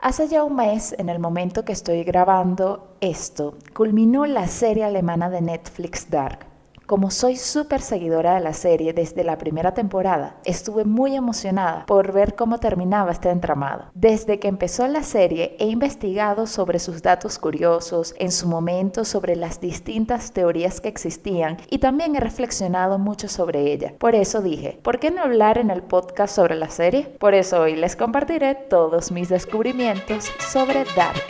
Hace ya un mes, en el momento que estoy grabando esto, culminó la serie alemana de Netflix Dark. Como soy súper seguidora de la serie desde la primera temporada, estuve muy emocionada por ver cómo terminaba este entramado. Desde que empezó la serie he investigado sobre sus datos curiosos, en su momento sobre las distintas teorías que existían y también he reflexionado mucho sobre ella. Por eso dije, ¿por qué no hablar en el podcast sobre la serie? Por eso hoy les compartiré todos mis descubrimientos sobre Dark.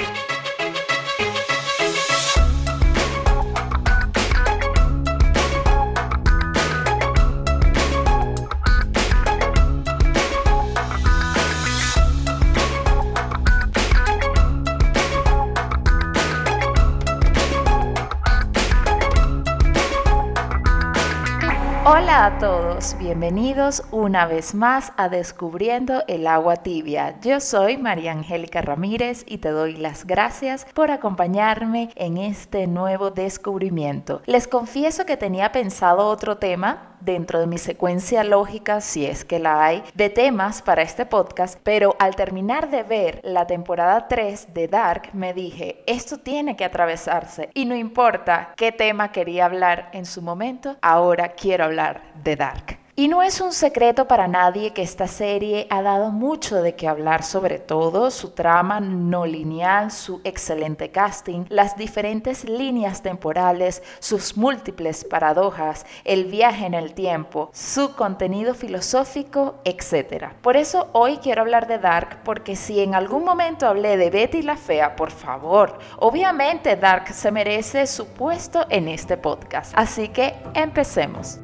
A todos, bienvenidos una vez más a Descubriendo el agua tibia. Yo soy María Angélica Ramírez y te doy las gracias por acompañarme en este nuevo descubrimiento. Les confieso que tenía pensado otro tema dentro de mi secuencia lógica, si es que la hay, de temas para este podcast, pero al terminar de ver la temporada 3 de Dark, me dije, esto tiene que atravesarse y no importa qué tema quería hablar en su momento, ahora quiero hablar de Dark. Y no es un secreto para nadie que esta serie ha dado mucho de qué hablar, sobre todo su trama no lineal, su excelente casting, las diferentes líneas temporales, sus múltiples paradojas, el viaje en el tiempo, su contenido filosófico, etc. Por eso hoy quiero hablar de Dark, porque si en algún momento hablé de Betty la Fea, por favor, obviamente Dark se merece su puesto en este podcast. Así que empecemos.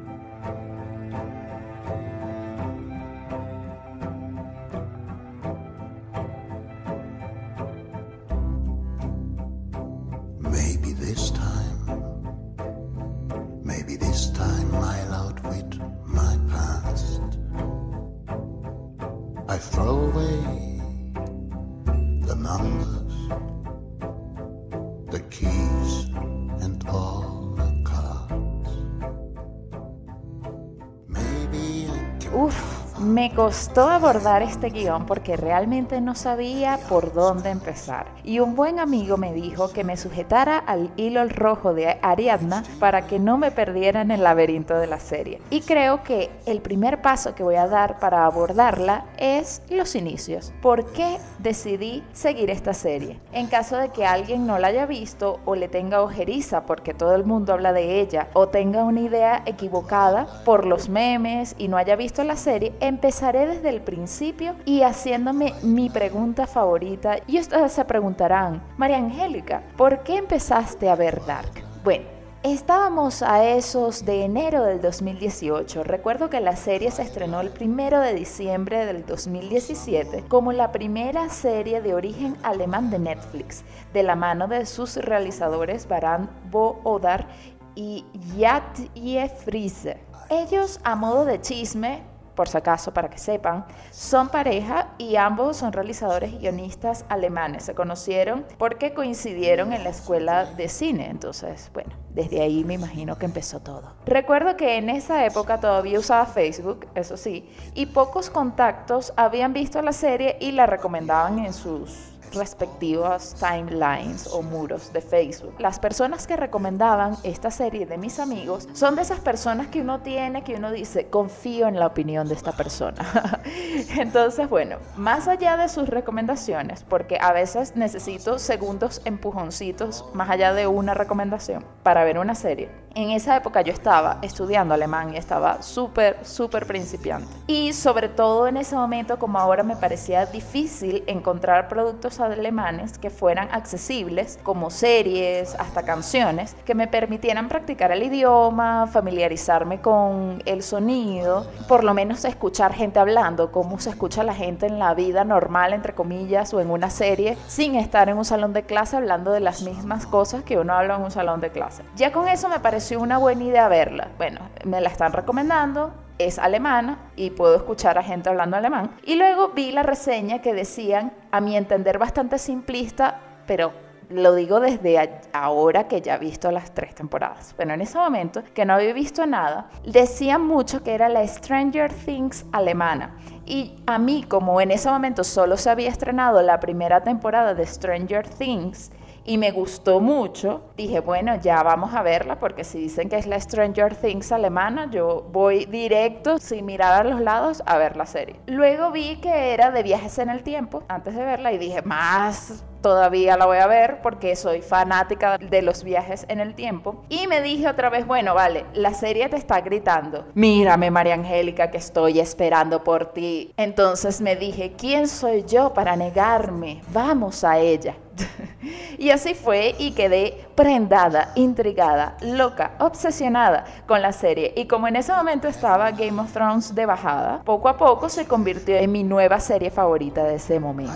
Me costó abordar este guion porque realmente no sabía por dónde empezar. Y un buen amigo me dijo que me sujetara al hilo rojo de Ariadna para que no me perdiera en el laberinto de la serie. Y creo que el primer paso que voy a dar para abordarla es los inicios. ¿Por qué decidí seguir esta serie? En caso de que alguien no la haya visto o le tenga ojeriza porque todo el mundo habla de ella o tenga una idea equivocada por los memes y no haya visto la serie, Empezaré desde el principio y haciéndome mi pregunta favorita. Y ustedes se preguntarán, María Angélica, ¿por qué empezaste a ver Dark? Bueno, Estábamos a esos de enero del 2018. Recuerdo que la serie se estrenó el primero de diciembre del 2017 como la primera serie de origen alemán de Netflix, de la mano de sus realizadores Baran Bo Odar y Jatje Friese. Ellos, a modo de chisme, por si acaso, para que sepan, son pareja y ambos son realizadores y guionistas alemanes. Se conocieron porque coincidieron en la escuela de cine. Entonces, bueno, desde ahí me imagino que empezó todo. Recuerdo que en esa época todavía usaba Facebook, eso sí, y pocos contactos habían visto la serie y la recomendaban en sus respectivas timelines o muros de Facebook. Las personas que recomendaban esta serie de mis amigos son de esas personas que uno tiene, que uno dice, confío en la opinión de esta persona. Entonces, bueno, más allá de sus recomendaciones, porque a veces necesito segundos empujoncitos más allá de una recomendación para ver una serie. En esa época yo estaba estudiando alemán y estaba súper, súper principiante. Y sobre todo en ese momento, como ahora me parecía difícil encontrar productos alemanes que fueran accesibles, como series, hasta canciones, que me permitieran practicar el idioma, familiarizarme con el sonido, por lo menos escuchar gente hablando, cómo se escucha la gente en la vida normal, entre comillas, o en una serie, sin estar en un salón de clase hablando de las mismas cosas que uno habla en un salón de clase. Ya con eso me pareció una buena idea verla. Bueno, me la están recomendando, es alemana y puedo escuchar a gente hablando alemán. Y luego vi la reseña que decían, a mi entender bastante simplista, pero lo digo desde ahora que ya he visto las tres temporadas. Pero en ese momento, que no había visto nada, decían mucho que era la Stranger Things alemana. Y a mí, como en ese momento solo se había estrenado la primera temporada de Stranger Things, y me gustó mucho, dije, bueno, ya vamos a verla porque si dicen que es la Stranger Things alemana, yo voy directo, sin mirar a los lados, a ver la serie. Luego vi que era de viajes en el tiempo, antes de verla, y dije, más todavía la voy a ver porque soy fanática de los viajes en el tiempo. Y me dije otra vez, bueno, vale, la serie te está gritando, mírame María Angélica que estoy esperando por ti. Entonces me dije, ¿quién soy yo para negarme? Vamos a ella. y así fue y quedé prendada, intrigada, loca, obsesionada con la serie. Y como en ese momento estaba Game of Thrones de bajada, poco a poco se convirtió en mi nueva serie favorita de ese momento.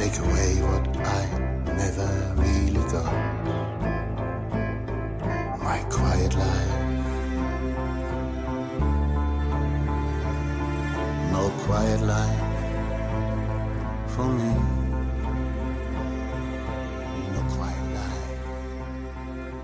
Take away what I never really got. My quiet life. No quiet life for me. No quiet life.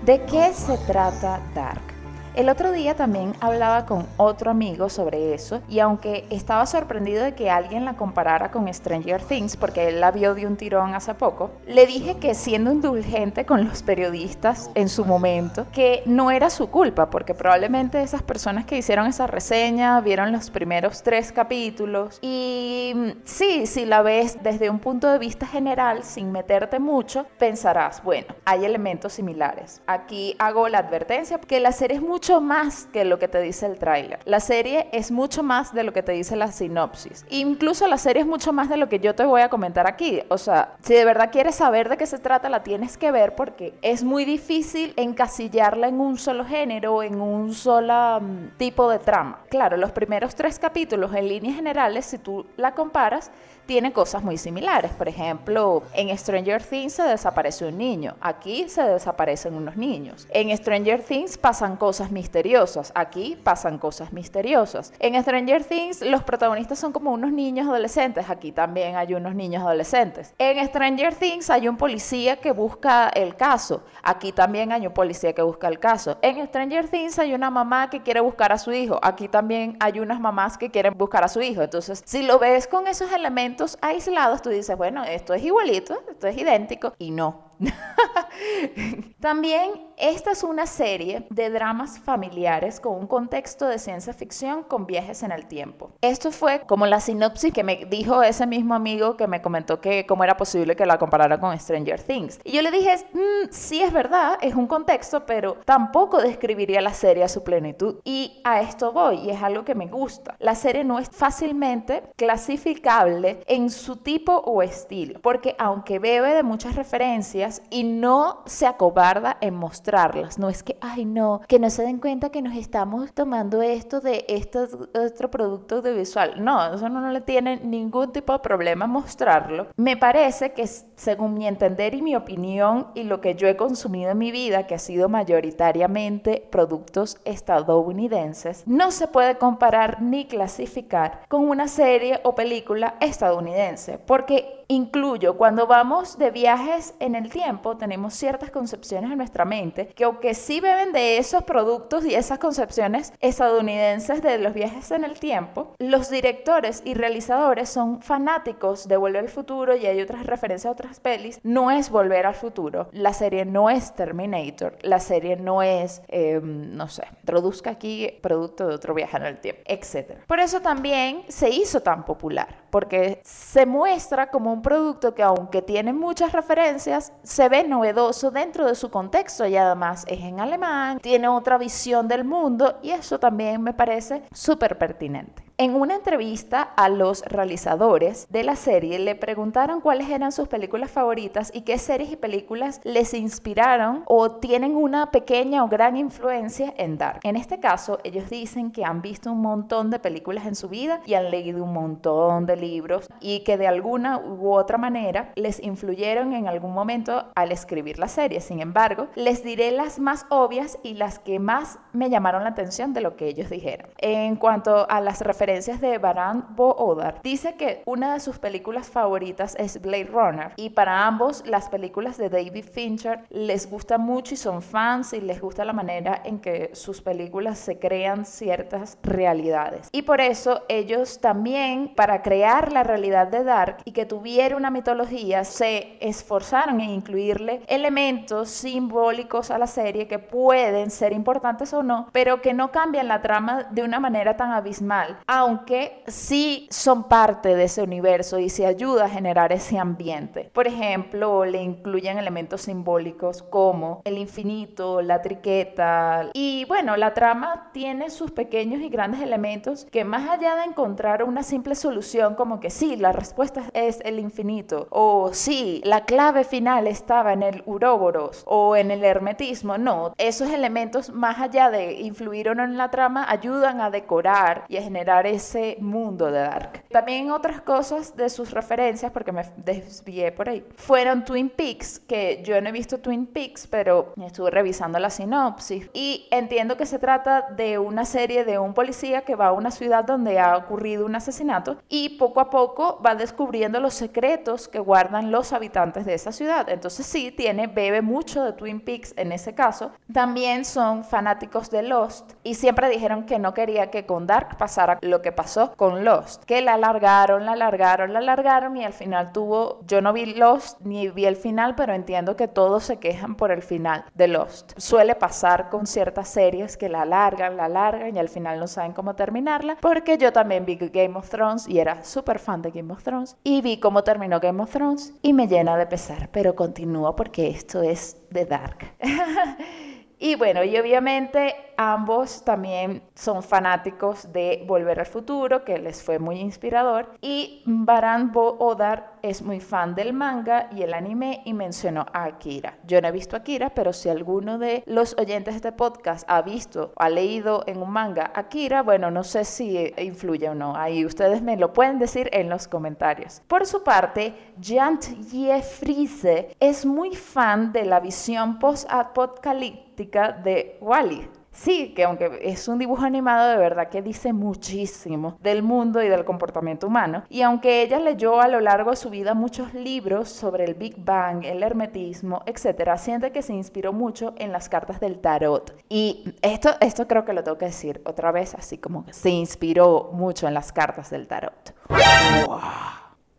¿De qué se trata Dark? El otro día también hablaba con otro amigo sobre eso y aunque estaba sorprendido de que alguien la comparara con Stranger Things porque él la vio de un tirón hace poco, le dije que siendo indulgente con los periodistas en su momento, que no era su culpa porque probablemente esas personas que hicieron esa reseña vieron los primeros tres capítulos y mm, sí, si la ves desde un punto de vista general sin meterte mucho, pensarás, bueno, hay elementos similares. Aquí hago la advertencia que la serie es mucho más que lo que te dice el tráiler. La serie es mucho más de lo que te dice la sinopsis. Incluso la serie es mucho más de lo que yo te voy a comentar aquí. O sea, si de verdad quieres saber de qué se trata, la tienes que ver porque es muy difícil encasillarla en un solo género, en un solo mm, tipo de trama. Claro, los primeros tres capítulos en líneas generales, si tú la comparas, tiene cosas muy similares. Por ejemplo, en Stranger Things se desaparece un niño, aquí se desaparecen unos niños. En Stranger Things pasan cosas misteriosas, aquí pasan cosas misteriosas. En Stranger Things los protagonistas son como unos niños adolescentes, aquí también hay unos niños adolescentes. En Stranger Things hay un policía que busca el caso, aquí también hay un policía que busca el caso. En Stranger Things hay una mamá que quiere buscar a su hijo, aquí también hay unas mamás que quieren buscar a su hijo. Entonces, si lo ves con esos elementos, aislados, tú dices, bueno, esto es igualito, esto es idéntico, y no. También esta es una serie de dramas familiares con un contexto de ciencia ficción con viajes en el tiempo. Esto fue como la sinopsis que me dijo ese mismo amigo que me comentó que cómo era posible que la comparara con Stranger Things. Y yo le dije, mm, sí es verdad, es un contexto, pero tampoco describiría la serie a su plenitud. Y a esto voy, y es algo que me gusta. La serie no es fácilmente clasificable en su tipo o estilo, porque aunque bebe de muchas referencias, y no se acobarda en No es que, ay, no, que no se den cuenta que nos estamos tomando esto de este otro producto audiovisual. No, eso no, no le tiene ningún tipo de problema mostrarlo. Me parece que según mi entender y mi opinión y lo que yo he consumido en mi vida, que ha sido mayoritariamente productos estadounidenses, no se puede comparar ni clasificar con una serie o película estadounidense, porque incluyo cuando vamos de viajes en el tiempo, tenemos ciertas concepciones en nuestra mente que aunque sí beben de esos productos y esas concepciones estadounidenses de los viajes en el tiempo, los directores y realizadores son fanáticos de Volver al Futuro y hay otras referencias a otras pelis. No es Volver al Futuro, la serie no es Terminator, la serie no es, em, no sé, introduzca aquí producto de otro viaje en el tiempo, etc. Por eso también se hizo tan popular, porque se muestra como un producto que aunque tiene muchas referencias, se ve novedoso dentro de su contexto y además es en alemán, tiene otra visión del mundo y eso también me parece súper pertinente. En una entrevista a los realizadores de la serie le preguntaron cuáles eran sus películas favoritas y qué series y películas les inspiraron o tienen una pequeña o gran influencia en Dark. En este caso, ellos dicen que han visto un montón de películas en su vida y han leído un montón de libros y que de alguna u otra manera les influyeron en algún momento al escribir la serie. Sin embargo, les diré las más obvias y las que más me llamaron la atención de lo que ellos dijeron. En cuanto a las referencias de Baran Bo Odar, dice que una de sus películas favoritas es Blade Runner y para ambos las películas de David Fincher les gusta mucho y son fans y les gusta la manera en que sus películas se crean ciertas realidades. Y por eso ellos también, para crear la realidad de Dark y que tuviera una mitología, se esforzaron en incluirle elementos simbólicos a la serie que pueden ser importantes o no, pero que no cambian la trama de una manera tan abismal, aunque sí son parte de ese universo y se ayuda a generar ese ambiente. Por ejemplo, le incluyen elementos simbólicos como el infinito, la triqueta y bueno, la trama tiene sus pequeños y grandes elementos que más allá de encontrar una simple solución como que sí, la respuesta es el infinito o sí, la clave final estaba en el uróboros o en el hermetismo, no, esos elementos más allá de influir o no en la trama ayudan a decorar y a generar ese mundo de Dark. También otras cosas de sus referencias, porque me desvié por ahí, fueron Twin Peaks, que yo no he visto Twin Peaks, pero estuve revisando la sinopsis y entiendo que se trata de una serie de un policía que va a una ciudad donde ha ocurrido un asesinato y poco a poco va descubriendo los secretos que guardan los habitantes de esa ciudad. Entonces sí, tiene, bebe mucho de Twin Peaks en ese caso. También son fanáticos de Lost y siempre dijeron que no quería que con Dark pasara lo que pasó con Lost, que la alargaron, la alargaron, la alargaron y al final tuvo, yo no vi Lost ni vi el final, pero entiendo que todos se quejan por el final de Lost. Suele pasar con ciertas series que la alargan, la alargan y al final no saben cómo terminarla, porque yo también vi Game of Thrones y era súper fan de Game of Thrones y vi cómo terminó Game of Thrones y me llena de pesar, pero continúo porque esto es de Dark. y bueno, y obviamente ambos también son fanáticos de Volver al Futuro, que les fue muy inspirador. Y Baran Bo Odar es muy fan del manga y el anime y mencionó a Akira. Yo no he visto Akira, pero si alguno de los oyentes de este podcast ha visto o ha leído en un manga Akira, bueno, no sé si influye o no. Ahí ustedes me lo pueden decir en los comentarios. Por su parte, Jant Friese es muy fan de la visión post-apocalíptica de Wally. Sí, que aunque es un dibujo animado, de verdad que dice muchísimo del mundo y del comportamiento humano. Y aunque ella leyó a lo largo de su vida muchos libros sobre el Big Bang, el hermetismo, etc., siente que se inspiró mucho en las cartas del tarot. Y esto, esto creo que lo tengo que decir otra vez, así como que se inspiró mucho en las cartas del tarot.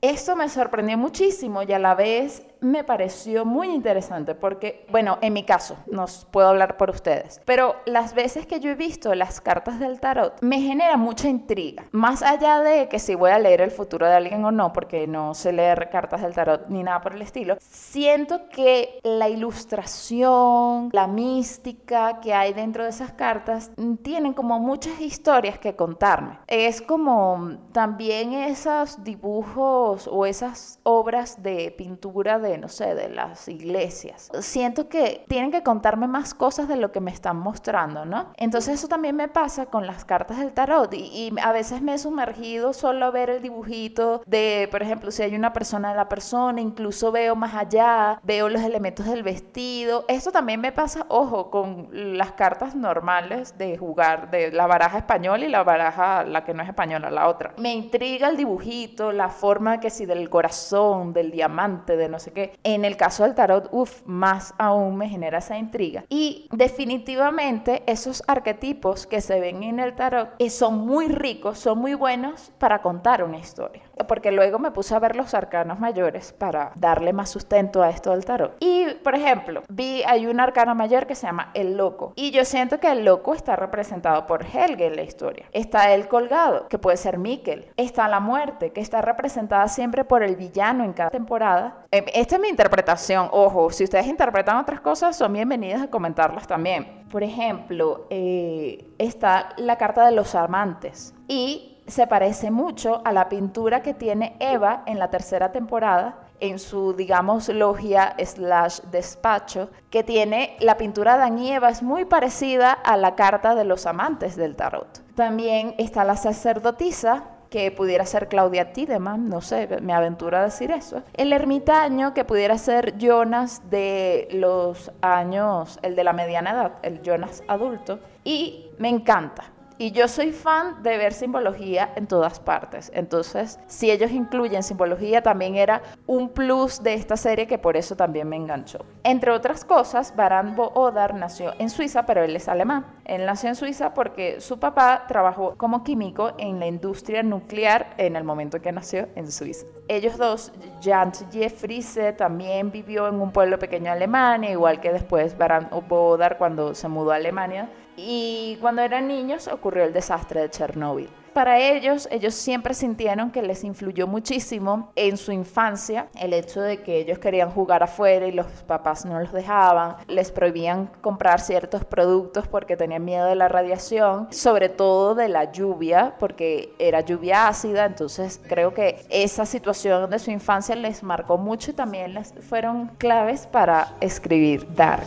Esto me sorprendió muchísimo y a la vez me pareció muy interesante porque, bueno, en mi caso, no puedo hablar por ustedes, pero las veces que yo he visto las cartas del tarot me genera mucha intriga. Más allá de que si voy a leer el futuro de alguien o no, porque no sé leer cartas del tarot ni nada por el estilo, siento que la ilustración, la mística que hay dentro de esas cartas tienen como muchas historias que contarme. Es como también esos dibujos o esas obras de pintura de no sé, de las iglesias. Siento que tienen que contarme más cosas de lo que me están mostrando, ¿no? Entonces eso también me pasa con las cartas del tarot y, a veces me he sumergido solo a ver el dibujito de, por ejemplo, si hay una persona de la persona, incluso veo más allá, veo los elementos del vestido. Esto también me pasa, ojo, con las cartas normales de jugar, de la baraja española y la baraja, la que no es española, la otra. Me intriga el dibujito, la forma que si del corazón, del diamante, de no sé qué en el caso del tarot, uff, más aún me genera esa intriga. Y definitivamente esos arquetipos que se ven en el tarot eh, son muy ricos, son muy buenos para contar una historia. Porque luego me puse a ver los arcanos mayores para darle más sustento a esto del tarot. Y, por ejemplo, vi, hay un arcano mayor que se llama el loco. Y yo siento que el loco está representado por Helge en la historia. Está el colgado, que puede ser Mikkel. Está la muerte, que está representada siempre por el villano en cada temporada. Em, esta es mi interpretación. Ojo, si ustedes interpretan otras cosas, son bienvenidas a comentarlas también. Por ejemplo, eh, está la carta de los amantes y se parece mucho a la pintura que tiene Eva en la tercera temporada en su, digamos, logia slash despacho, que tiene la pintura de Adán Eva, es muy parecida a la carta de los amantes del tarot. También está la sacerdotisa, que pudiera ser Claudia Tiedemann, no sé, me aventuro a decir eso. El ermitaño, que pudiera ser Jonas de los años, el de la mediana edad, el Jonas adulto. Y me encanta, y yo soy fan de ver simbología en todas partes. Entonces, si ellos incluyen simbología, también era un plus de esta serie que por eso también me enganchó. Entre otras cosas, Baran Odar nació en Suiza, pero él es alemán. Él nació en Suiza porque su papá trabajó como químico en la industria nuclear en el momento que nació en Suiza. Ellos dos, Jan Friese, también vivió en un pueblo pequeño de Alemania, igual que después Baran Odar cuando se mudó a Alemania y cuando eran niños ocurrió el desastre de Chernóbil. Para ellos, ellos siempre sintieron que les influyó muchísimo en su infancia el hecho de que ellos querían jugar afuera y los papás no los dejaban, les prohibían comprar ciertos productos porque tenían miedo de la radiación, sobre todo de la lluvia, porque era lluvia ácida, entonces creo que esa situación de su infancia les marcó mucho y también les fueron claves para escribir Dark.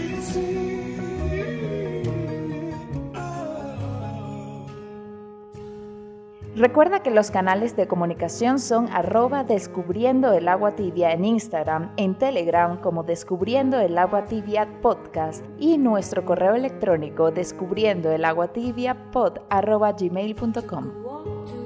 Recuerda que los canales de comunicación son arroba descubriendo el agua tibia en Instagram, en Telegram como descubriendo el agua tibia podcast y nuestro correo electrónico descubriendo el agua tibia pod arroba gmail.com.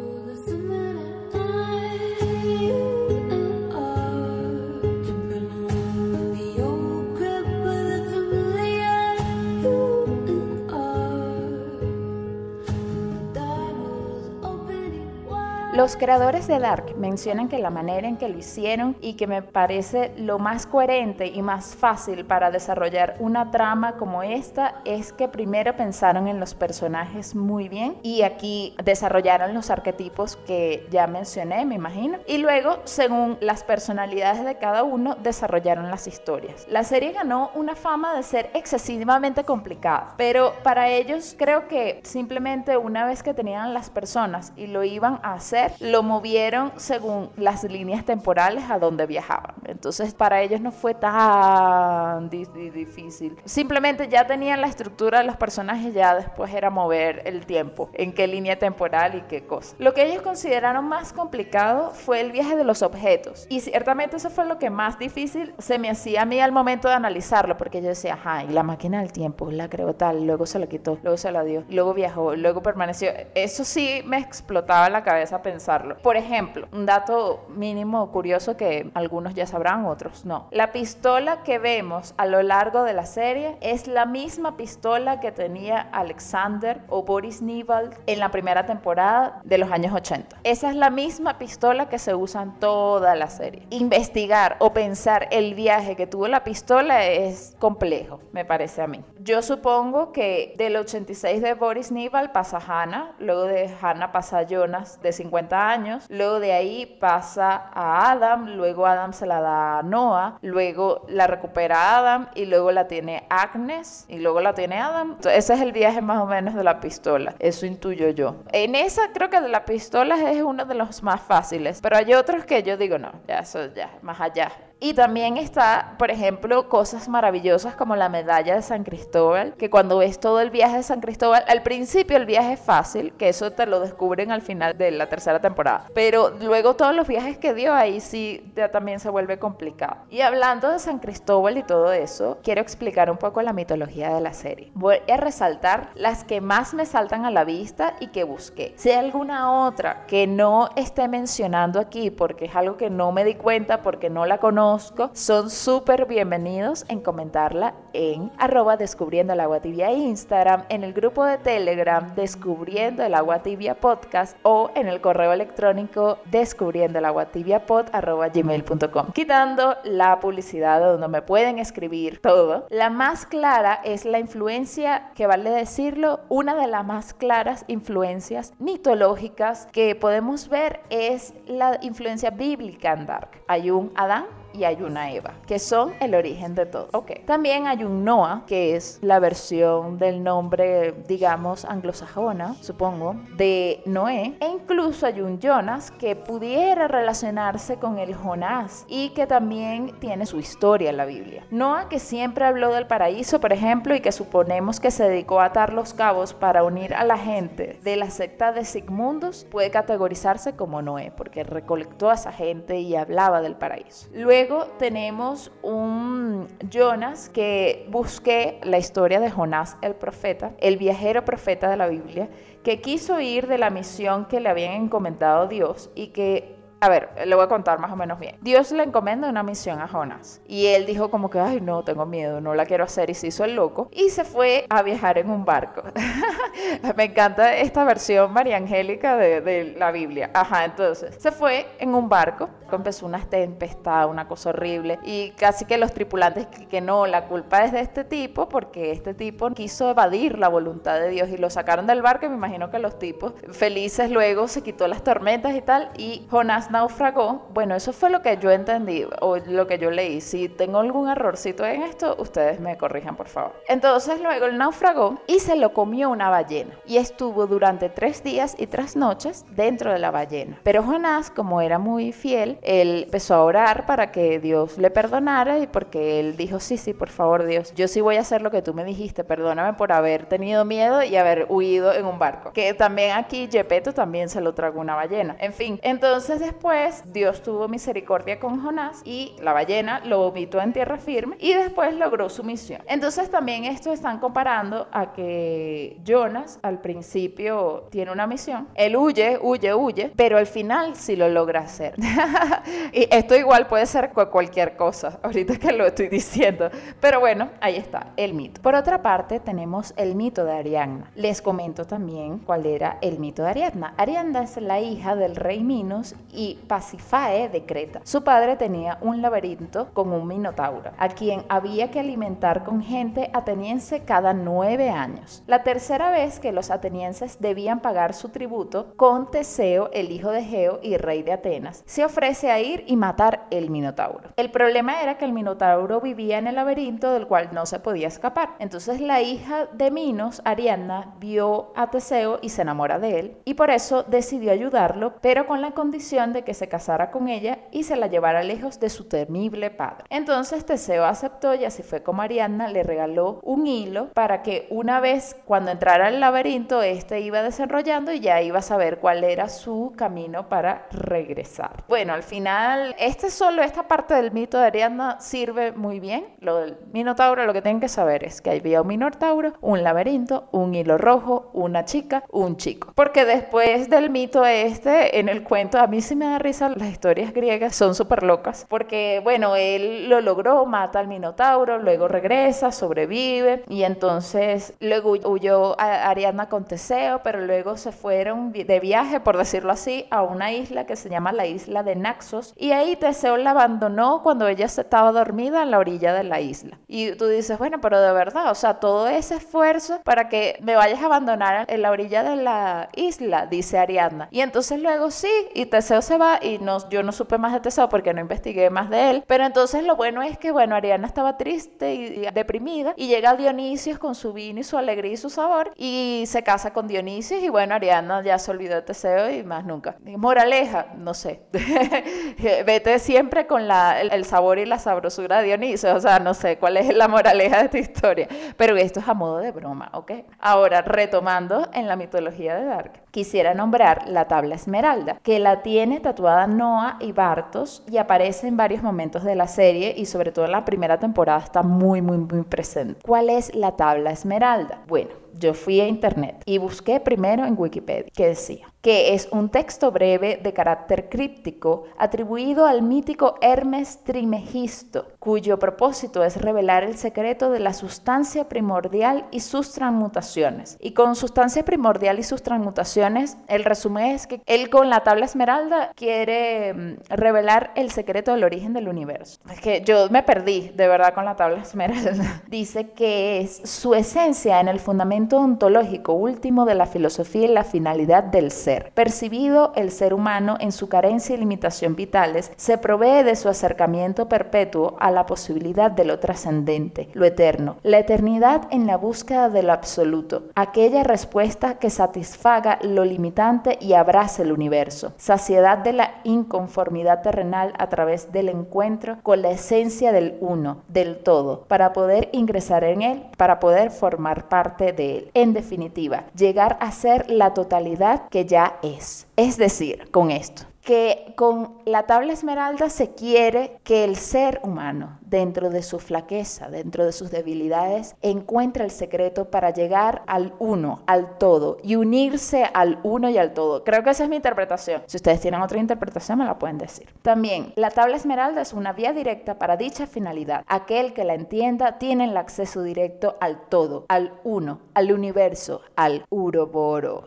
Los creadores de Dark mencionan que la manera en que lo hicieron y que me parece lo más coherente y más fácil para desarrollar una trama como esta es que primero pensaron en los personajes muy bien y aquí desarrollaron los arquetipos que ya mencioné, me imagino, y luego, según las personalidades de cada uno, desarrollaron las historias. La serie ganó una fama de ser excesivamente complicada, pero para ellos creo que simplemente una vez que tenían las personas y lo iban a hacer, lo movieron según las líneas temporales a donde viajaban. Entonces para ellos no fue tan difícil. Simplemente ya tenían la estructura de los personajes, ya después era mover el tiempo, en qué línea temporal y qué cosa. Lo que ellos consideraron más complicado fue el viaje de los objetos. Y ciertamente eso fue lo que más difícil se me hacía a mí al momento de analizarlo, porque yo decía, ajá, y la máquina del tiempo, la creó tal, luego se la quitó, luego se la dio, luego viajó, luego permaneció. Eso sí me explotaba la cabeza pensando por ejemplo, un dato mínimo curioso que algunos ya sabrán, otros no. La pistola que vemos a lo largo de la serie es la misma pistola que tenía Alexander o Boris Nival en la primera temporada de los años 80. Esa es la misma pistola que se usa en toda la serie. Investigar o pensar el viaje que tuvo la pistola es complejo, me parece a mí. Yo supongo que del 86 de Boris Nival pasa Hannah, luego de Hannah pasa Jonas de 50 años, luego de ahí pasa a Adam, luego Adam se la da a Noah, luego la recupera Adam y luego la tiene Agnes y luego la tiene Adam. ese es el viaje más o menos de la pistola, eso intuyo yo. En esa creo que de la pistola es uno de los más fáciles, pero hay otros que yo digo no, ya eso ya, más allá. Y también está, por ejemplo, cosas maravillosas como la medalla de San Cristóbal, que cuando ves todo el viaje de San Cristóbal, al principio el viaje es fácil, que eso te lo descubren al final de la tercera temporada, pero luego todos los viajes que dio ahí sí ya también se vuelve complicado. Y hablando de San Cristóbal y todo eso, quiero explicar un poco la mitología de la serie. Voy a resaltar las que más me saltan a la vista y que busqué. Si hay alguna otra que no esté mencionando aquí porque es algo que no me di cuenta porque no la conozco, son súper bienvenidos en comentarla en arroba descubriendo el agua tibia Instagram, en el grupo de Telegram descubriendo el agua tibia podcast o en el correo electrónico descubriendo el agua tibia pod gmail.com. Quitando la publicidad donde me pueden escribir todo, la más clara es la influencia, que vale decirlo, una de las más claras influencias mitológicas que podemos ver es la influencia bíblica en Dark. Hay un Adán y hay una Eva, que son el origen de todo. Okay. También hay un Noah, que es la versión del nombre, digamos, anglosajona, supongo, de Noé. E incluso hay un Jonas que pudiera relacionarse con el Jonás y que también tiene su historia en la Biblia. Noah, que siempre habló del paraíso, por ejemplo, y que suponemos que se dedicó a atar los cabos para unir a la gente de la secta de Sigmundus, puede categorizarse como Noé, porque recolectó a esa gente y hablaba del paraíso. Luego, Luego tenemos un Jonas que busqué la historia de Jonás el profeta, el viajero profeta de la Biblia, que quiso ir de la misión que le habían encomendado Dios y que a ver, le voy a contar más o menos bien. Dios le encomenda una misión a Jonás y él dijo como que, ay, no, tengo miedo, no la quiero hacer y se hizo el loco y se fue a viajar en un barco. Me encanta esta versión María Angélica de, de, la Biblia. Ajá, entonces se fue en un barco, empezó una tempestad, una cosa horrible y casi que los tripulantes que, que no, la culpa es de este tipo porque este tipo quiso evadir la voluntad de Dios y lo sacaron del barco y me imagino que los tipos felices luego se quitó las tormentas y tal y Jonás naufragó, bueno, eso fue lo que yo entendí o lo que yo leí. Si tengo algún errorcito en esto, ustedes me corrijan, por favor. Entonces luego él naufragó y se lo comió una ballena y estuvo durante tres días y tres noches dentro de la ballena. Pero Jonás, como era muy fiel, él empezó a orar para que Dios le perdonara y porque él dijo, sí, sí, por favor Dios, yo sí voy a hacer lo que tú me dijiste, perdóname por haber tenido miedo y haber huido en un barco. Que también aquí Jepeto también se lo tragó una ballena. En fin, entonces después después Dios tuvo misericordia con Jonás y la ballena lo vomitó en tierra firme y después logró su misión. Entonces también esto están comparando a que Jonas al principio tiene una misión, él huye, huye, huye, pero al final sí lo logra hacer. y esto igual puede ser cualquier cosa, ahorita que lo estoy diciendo, pero bueno, ahí está, el mito. Por otra parte tenemos el mito de Ariadna. Les comento también cuál era el mito de Ariadna. Ariadna es la hija del rey Minos y Pasifae de Creta. Su padre tenía un laberinto con un minotauro, a quien había que alimentar con gente ateniense cada nueve años. La tercera vez que los atenienses debían pagar su tributo, con Teseo, el hijo de Geo y rey de Atenas, se ofrece a ir y matar el minotauro. El problema era que el minotauro vivía en el laberinto del cual no se podía escapar. Entonces la hija de Minos, Ariadna, vio a Teseo y se enamora de él, y por eso decidió ayudarlo, pero con la condición de que se casara con ella y se la llevara lejos de su temible padre. Entonces Teseo aceptó y así fue como Ariadna le regaló un hilo para que una vez cuando entrara al laberinto, este iba desarrollando y ya iba a saber cuál era su camino para regresar. Bueno, al final, este solo, esta parte del mito de Ariadna sirve muy bien. Lo del Minotauro, lo que tienen que saber es que había un Minotauro, un laberinto, un hilo rojo, una chica, un chico. Porque después del mito este, en el cuento, a mí sí me da risa, las historias griegas son súper locas, porque bueno, él lo logró, mata al Minotauro, luego regresa, sobrevive, y entonces luego huyó a Ariadna con Teseo, pero luego se fueron de viaje, por decirlo así, a una isla que se llama la isla de Naxos, y ahí Teseo la abandonó cuando ella estaba dormida en la orilla de la isla. Y tú dices, bueno, pero de verdad, o sea, todo ese esfuerzo para que me vayas a abandonar en la orilla de la isla, dice Ariadna. Y entonces luego sí, y Teseo se va y no, yo no supe más de Teseo porque no investigué más de él. Pero entonces lo bueno es que, bueno, Ariana estaba triste y, deprimida y llega Dionisios con su vino y su alegría y su sabor y se casa con Dionisios y bueno, Ariana ya se olvidó de Teseo y más nunca. Moraleja, no sé. Vete siempre con la, el, sabor y la sabrosura de Dionisio, o sea, no sé cuál es la moraleja de esta historia, pero esto es a modo de broma, ¿ok? Ahora, retomando en la mitología de Dark, quisiera nombrar la tabla esmeralda, que la tiene tatuada Noah y Bartos y aparece en varios momentos de la serie y sobre todo en la primera temporada está muy, muy, muy presente. ¿Cuál es la tabla esmeralda? Bueno, yo fui a internet y busqué primero en Wikipedia que decía que es un texto breve de carácter críptico atribuido al mítico Hermes Trimegisto, cuyo propósito es revelar el secreto de la sustancia primordial y sus transmutaciones. Y con sustancia primordial y sus transmutaciones, el resumen es que él con la tabla esmeralda quiere mm, revelar el secreto del origen del universo. Es que yo me perdí de verdad con la tabla esmeralda. Dice que es su esencia en el fundamento ontológico último de la filosofía y la finalidad del ser Percibido el ser humano en su carencia y limitación vitales, se provee de su acercamiento perpetuo a la posibilidad de lo trascendente, lo eterno, la eternidad en la búsqueda de lo absoluto, aquella respuesta que satisfaga lo limitante y abrace el universo, saciedad de la inconformidad terrenal a través del encuentro con la esencia del uno, del todo, para poder ingresar en él, para poder formar parte de. En definitiva, llegar a ser la totalidad que ya es. Es decir, con esto, que con la tabla esmeralda se quiere que el ser humano, dentro de su flaqueza, dentro de sus debilidades, encuentre el secreto para llegar al uno, al todo, y unirse al uno y al todo. Creo que esa es mi interpretación. Si ustedes tienen otra interpretación, me la pueden decir. También, la tabla esmeralda es una vía directa para dicha finalidad. Aquel que la entienda tiene el acceso directo al todo, al uno, al universo, al uroboros.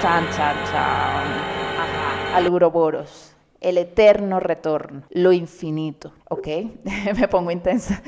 Chan, chan, chan. Al Uroboros. El eterno retorno. Lo infinito. ¿Ok? Me pongo intensa.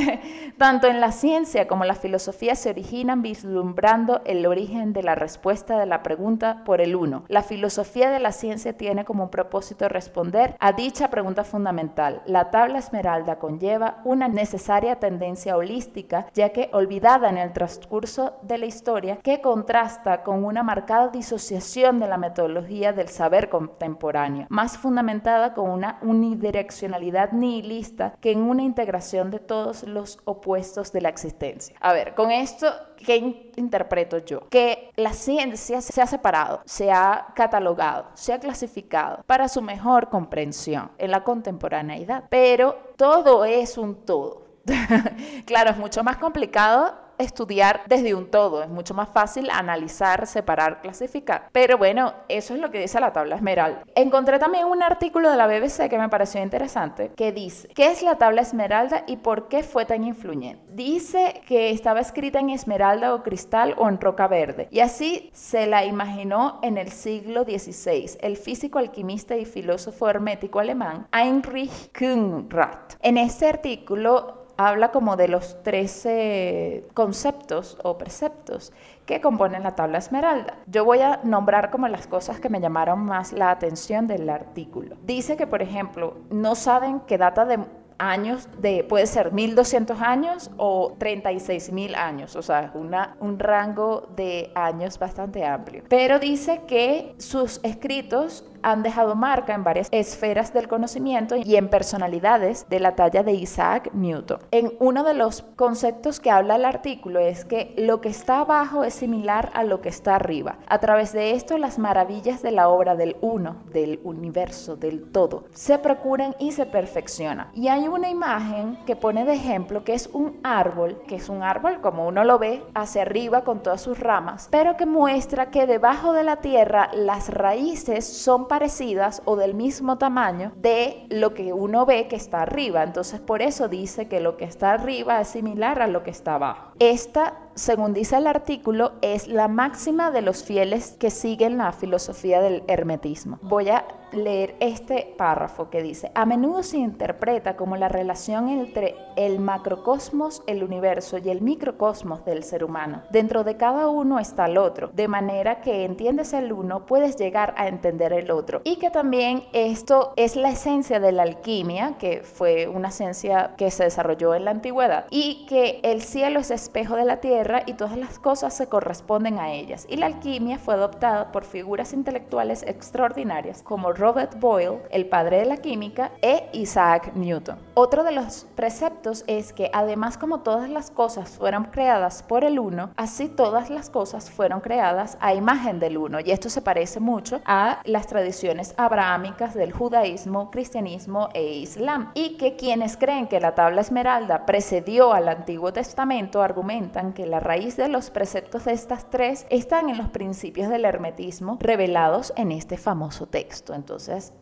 Tanto en la ciencia como la filosofía se originan vislumbrando el origen de la respuesta de la pregunta por el uno. La filosofía de la ciencia tiene como propósito responder a dicha pregunta fundamental. La tabla esmeralda conlleva una necesaria tendencia holística, ya que olvidada en el transcurso de la historia, que contrasta con una marcada disociación de la metodología del saber contemporáneo, más fundamentada con una unidireccionalidad nihilista lista que en una integración de todos los opuestos de la existencia. A ver, con esto, ¿qué interpreto yo? Que la ciencia se ha separado, se ha catalogado, se ha clasificado para su mejor comprensión en la contemporaneidad, pero todo es un todo. claro, es mucho más complicado estudiar desde un todo, es mucho más fácil analizar, separar, clasificar. Pero bueno, eso es lo que dice la tabla esmeralda. Encontré también un artículo de la BBC que me pareció interesante que dice, ¿qué es la tabla esmeralda y por qué fue tan influyente? Dice que estaba escrita en esmeralda o cristal o en roca verde y así se la imaginó en el siglo XVI el físico, alquimista y filósofo hermético alemán Heinrich Kühnrath. En este artículo habla como de los 13 conceptos o preceptos que componen la tabla esmeralda. Yo voy a nombrar como las cosas que me llamaron más la atención del artículo. Dice que, por ejemplo, no saben qué data de años de, puede ser 1200 años o 36.000 años, o sea, un rango de años bastante amplio. Pero dice que sus escritos han dejado marca en varias esferas del conocimiento y en personalidades de la talla de Isaac Newton. En uno de los conceptos que habla el artículo es que lo que está abajo es similar a lo que está arriba. A través de esto las maravillas de la obra del uno, del universo, del todo, se procuran y se perfeccionan. Y hay una imagen que pone de ejemplo que es un árbol, que es un árbol como uno lo ve hacia arriba con todas sus ramas, pero que muestra que debajo de la tierra las raíces son parecidas o del mismo tamaño de lo que uno ve que está arriba. Entonces por eso dice que lo que está arriba es similar a lo que está abajo. Esta, según dice el artículo, es la máxima de los fieles que siguen la filosofía del hermetismo. Voy a leer este párrafo que dice, a menudo se interpreta como la relación entre el macrocosmos, el universo y el microcosmos del ser humano. Dentro de cada uno está el otro, de manera que entiendes el uno, puedes llegar a entender el otro. Y que también esto es la esencia de la alquimia, que fue una ciencia que se desarrolló en la antigüedad, y que el cielo es espejo de la tierra y todas las cosas se corresponden a ellas. Y la alquimia fue adoptada por figuras intelectuales extraordinarias como Robert Boyle, el padre de la química, e Isaac Newton. Otro de los preceptos es que además como todas las cosas fueron creadas por el uno, así todas las cosas fueron creadas a imagen del uno. Y esto se parece mucho a las tradiciones abrahámicas del judaísmo, cristianismo e islam. Y que quienes creen que la tabla esmeralda precedió al Antiguo Testamento argumentan que la raíz de los preceptos de estas tres están en los principios del hermetismo revelados en este famoso texto.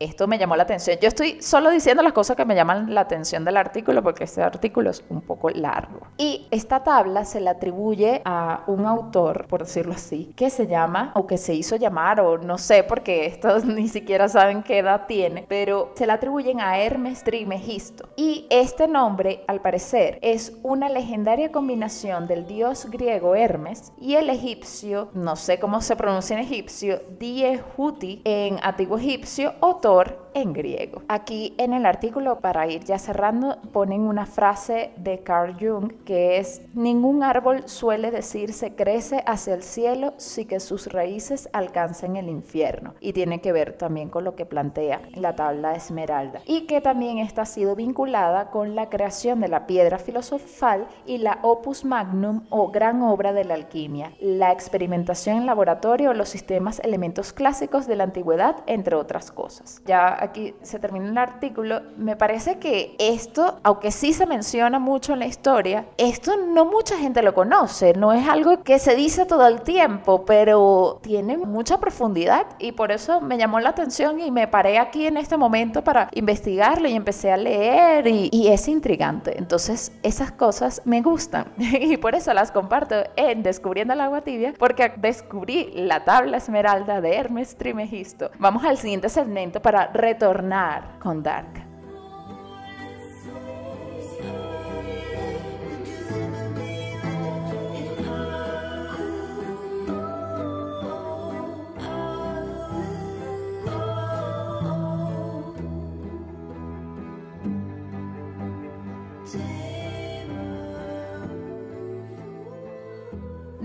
Esto me llamó la atención. Yo estoy solo diciendo las cosas que me llaman la atención del artículo porque este artículo es un poco largo. Y esta tabla se le atribuye a un autor, por decirlo así, que se llama, o que se hizo llamar, o no sé, porque estos ni siquiera saben qué edad tiene, pero se le atribuyen a Hermes Trimegisto. Y este nombre, al parecer, es una legendaria combinación del dios griego Hermes y el egipcio, no sé cómo se pronuncia en egipcio, Diehuti en antiguo egipcio o Thor en griego. Aquí en el artículo, para ir ya cerrando, ponen una frase de Carl Jung que es, ningún árbol suele decirse crece hacia el cielo si que sus raíces alcancen el infierno. Y tiene que ver también con lo que plantea la tabla esmeralda. Y que también está sido vinculada con la creación de la piedra filosofal y la opus magnum o gran obra de la alquimia, la experimentación en laboratorio, los sistemas elementos clásicos de la antigüedad, entre otras cosas. Ya aquí se termina el artículo, me parece que esto, aunque sí se menciona mucho en la historia, esto no mucha gente lo conoce, no es algo que se dice todo el tiempo, pero tiene mucha profundidad y por eso me llamó la atención y me paré aquí en este momento para investigarlo y empecé a leer y, y es intrigante. Entonces esas cosas me gustan y por eso las comparto en Descubriendo el agua tibia porque descubrí la tabla esmeralda de Hermes Trimegisto. Vamos al siguiente segmento para retornar con Dark.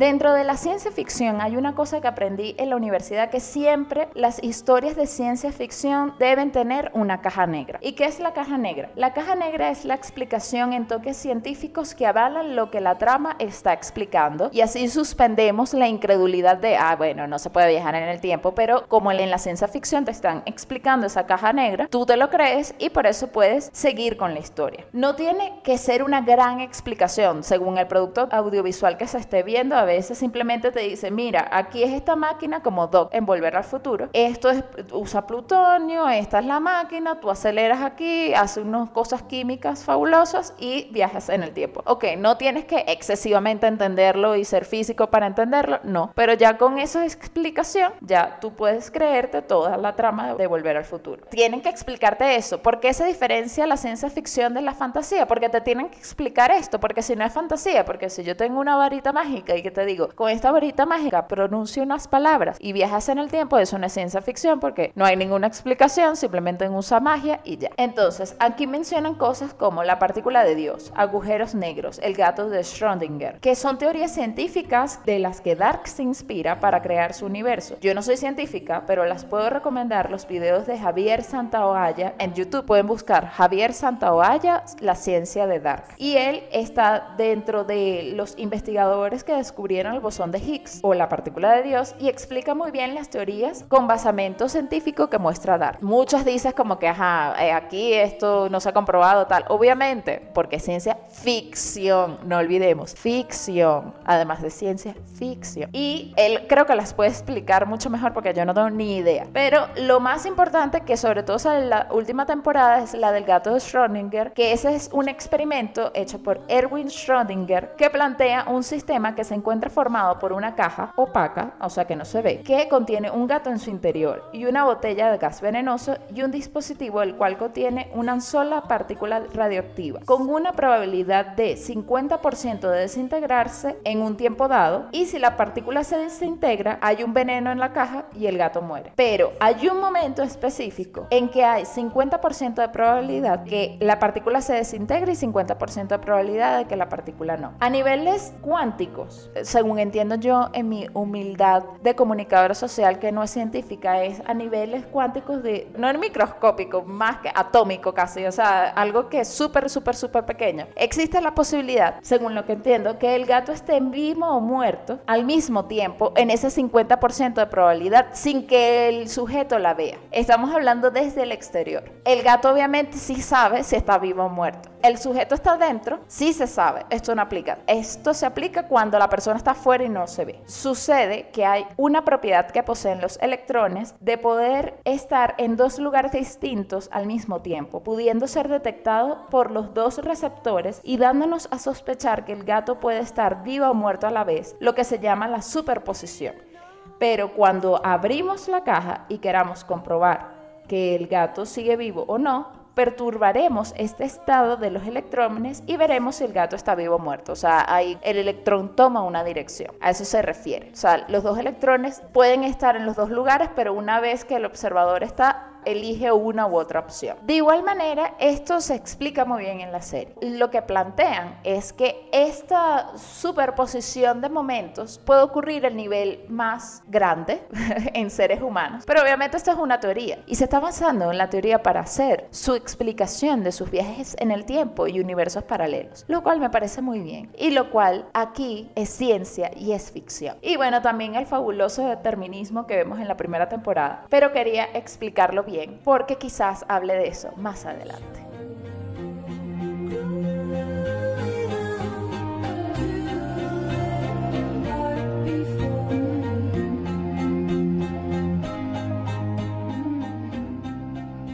Dentro de la ciencia ficción hay una cosa que aprendí en la universidad que siempre las historias de ciencia ficción deben tener una caja negra. ¿Y qué es la caja negra? La caja negra es la explicación en toques científicos que avalan lo que la trama está explicando y así suspendemos la incredulidad de, ah, bueno, no se puede viajar en el tiempo, pero como en la ciencia ficción te están explicando esa caja negra, tú te lo crees y por eso puedes seguir con la historia. No tiene que ser una gran explicación según el producto audiovisual que se esté viendo. A veces simplemente te dice, mira, aquí es esta máquina como Doc en Volver al Futuro. Esto es, usa plutonio, esta es la máquina, tú aceleras aquí, haces unas cosas químicas fabulosas y viajas en el tiempo. Ok, no tienes que excesivamente entenderlo y ser físico para entenderlo, no. Pero ya con esa explicación, ya tú puedes creerte toda la trama de Volver al Futuro. Tienen que explicarte eso. ¿Por qué se diferencia la ciencia ficción de la fantasía? Porque te tienen que explicar esto, porque si no es fantasía, porque si yo tengo una varita mágica y que te digo, con esta varita mágica pronuncia unas palabras y viajas en el tiempo, eso no es ciencia ficción porque no hay ninguna explicación, simplemente usa magia y ya. Entonces, aquí mencionan cosas como la partícula de Dios, agujeros negros, el gato de Schrödinger, que son teorías científicas de las que Dark se inspira para crear su universo. Yo no soy científica, pero las puedo recomendar los videos de Javier Santaoalla en YouTube. Pueden buscar Javier Santaoalla, la ciencia de Dark. Y él está dentro de los investigadores que descubrieron el bosón de Higgs o la partícula de Dios y explica muy bien las teorías con basamento científico que muestra Dark. Muchas dices como que, ajá, eh, aquí esto no se ha comprobado tal. Obviamente, porque es ciencia ficción, no olvidemos, ficción, además de ciencia ficción. Y él creo que las puede explicar mucho mejor porque yo no tengo ni idea. Pero lo más importante que sobre todo sale en la última temporada es la del gato de Schrödinger, que ese es un experimento hecho por Erwin Schrödinger que plantea un sistema que se encuentra formado por una caja opaca, o sea que no se ve, que contiene un gato en su interior y una botella de gas venenoso y un dispositivo el cual contiene una sola partícula radioactiva, con una probabilidad de 50% de desintegrarse en un tiempo dado y si la partícula se desintegra hay un veneno en la caja y el gato muere. Pero hay un momento específico en que hay 50% de probabilidad que la partícula se desintegre y 50% de probabilidad de que la partícula no. A niveles cuánticos, según entiendo yo en mi humildad de comunicadora social que no es científica, es a niveles cuánticos de, no en microscópico, más que atómico casi, o sea, algo que es súper, súper, súper pequeño. Existe la posibilidad, según lo que entiendo, que el gato esté vivo o muerto al mismo tiempo en ese 50% de probabilidad sin que el sujeto la vea. Estamos hablando desde el exterior. El gato obviamente sí sabe si está vivo o muerto. El sujeto está dentro, sí se sabe, esto no aplica. Esto se aplica cuando la persona está fuera y no se ve. Sucede que hay una propiedad que poseen los electrones de poder estar en dos lugares distintos al mismo tiempo, pudiendo ser detectado por los dos receptores y dándonos a sospechar que el gato puede estar vivo o muerto a la vez, lo que se llama la superposición. Pero cuando abrimos la caja y queramos comprobar que el gato sigue vivo o no, perturbaremos este estado de los electrones y veremos si el gato está vivo o muerto. O sea, ahí el electrón toma una dirección. A eso se refiere. O sea, los dos electrones pueden estar en los dos lugares, pero una vez que el observador está elige una u otra opción. De igual manera, esto se explica muy bien en la serie. Lo que plantean es que esta superposición de momentos puede ocurrir a nivel más grande en seres humanos, pero obviamente esto es una teoría y se está basando en la teoría para hacer su explicación de sus viajes en el tiempo y universos paralelos, lo cual me parece muy bien y lo cual aquí es ciencia y es ficción. Y bueno, también el fabuloso determinismo que vemos en la primera temporada, pero quería explicarlo bien porque quizás hable de eso más adelante.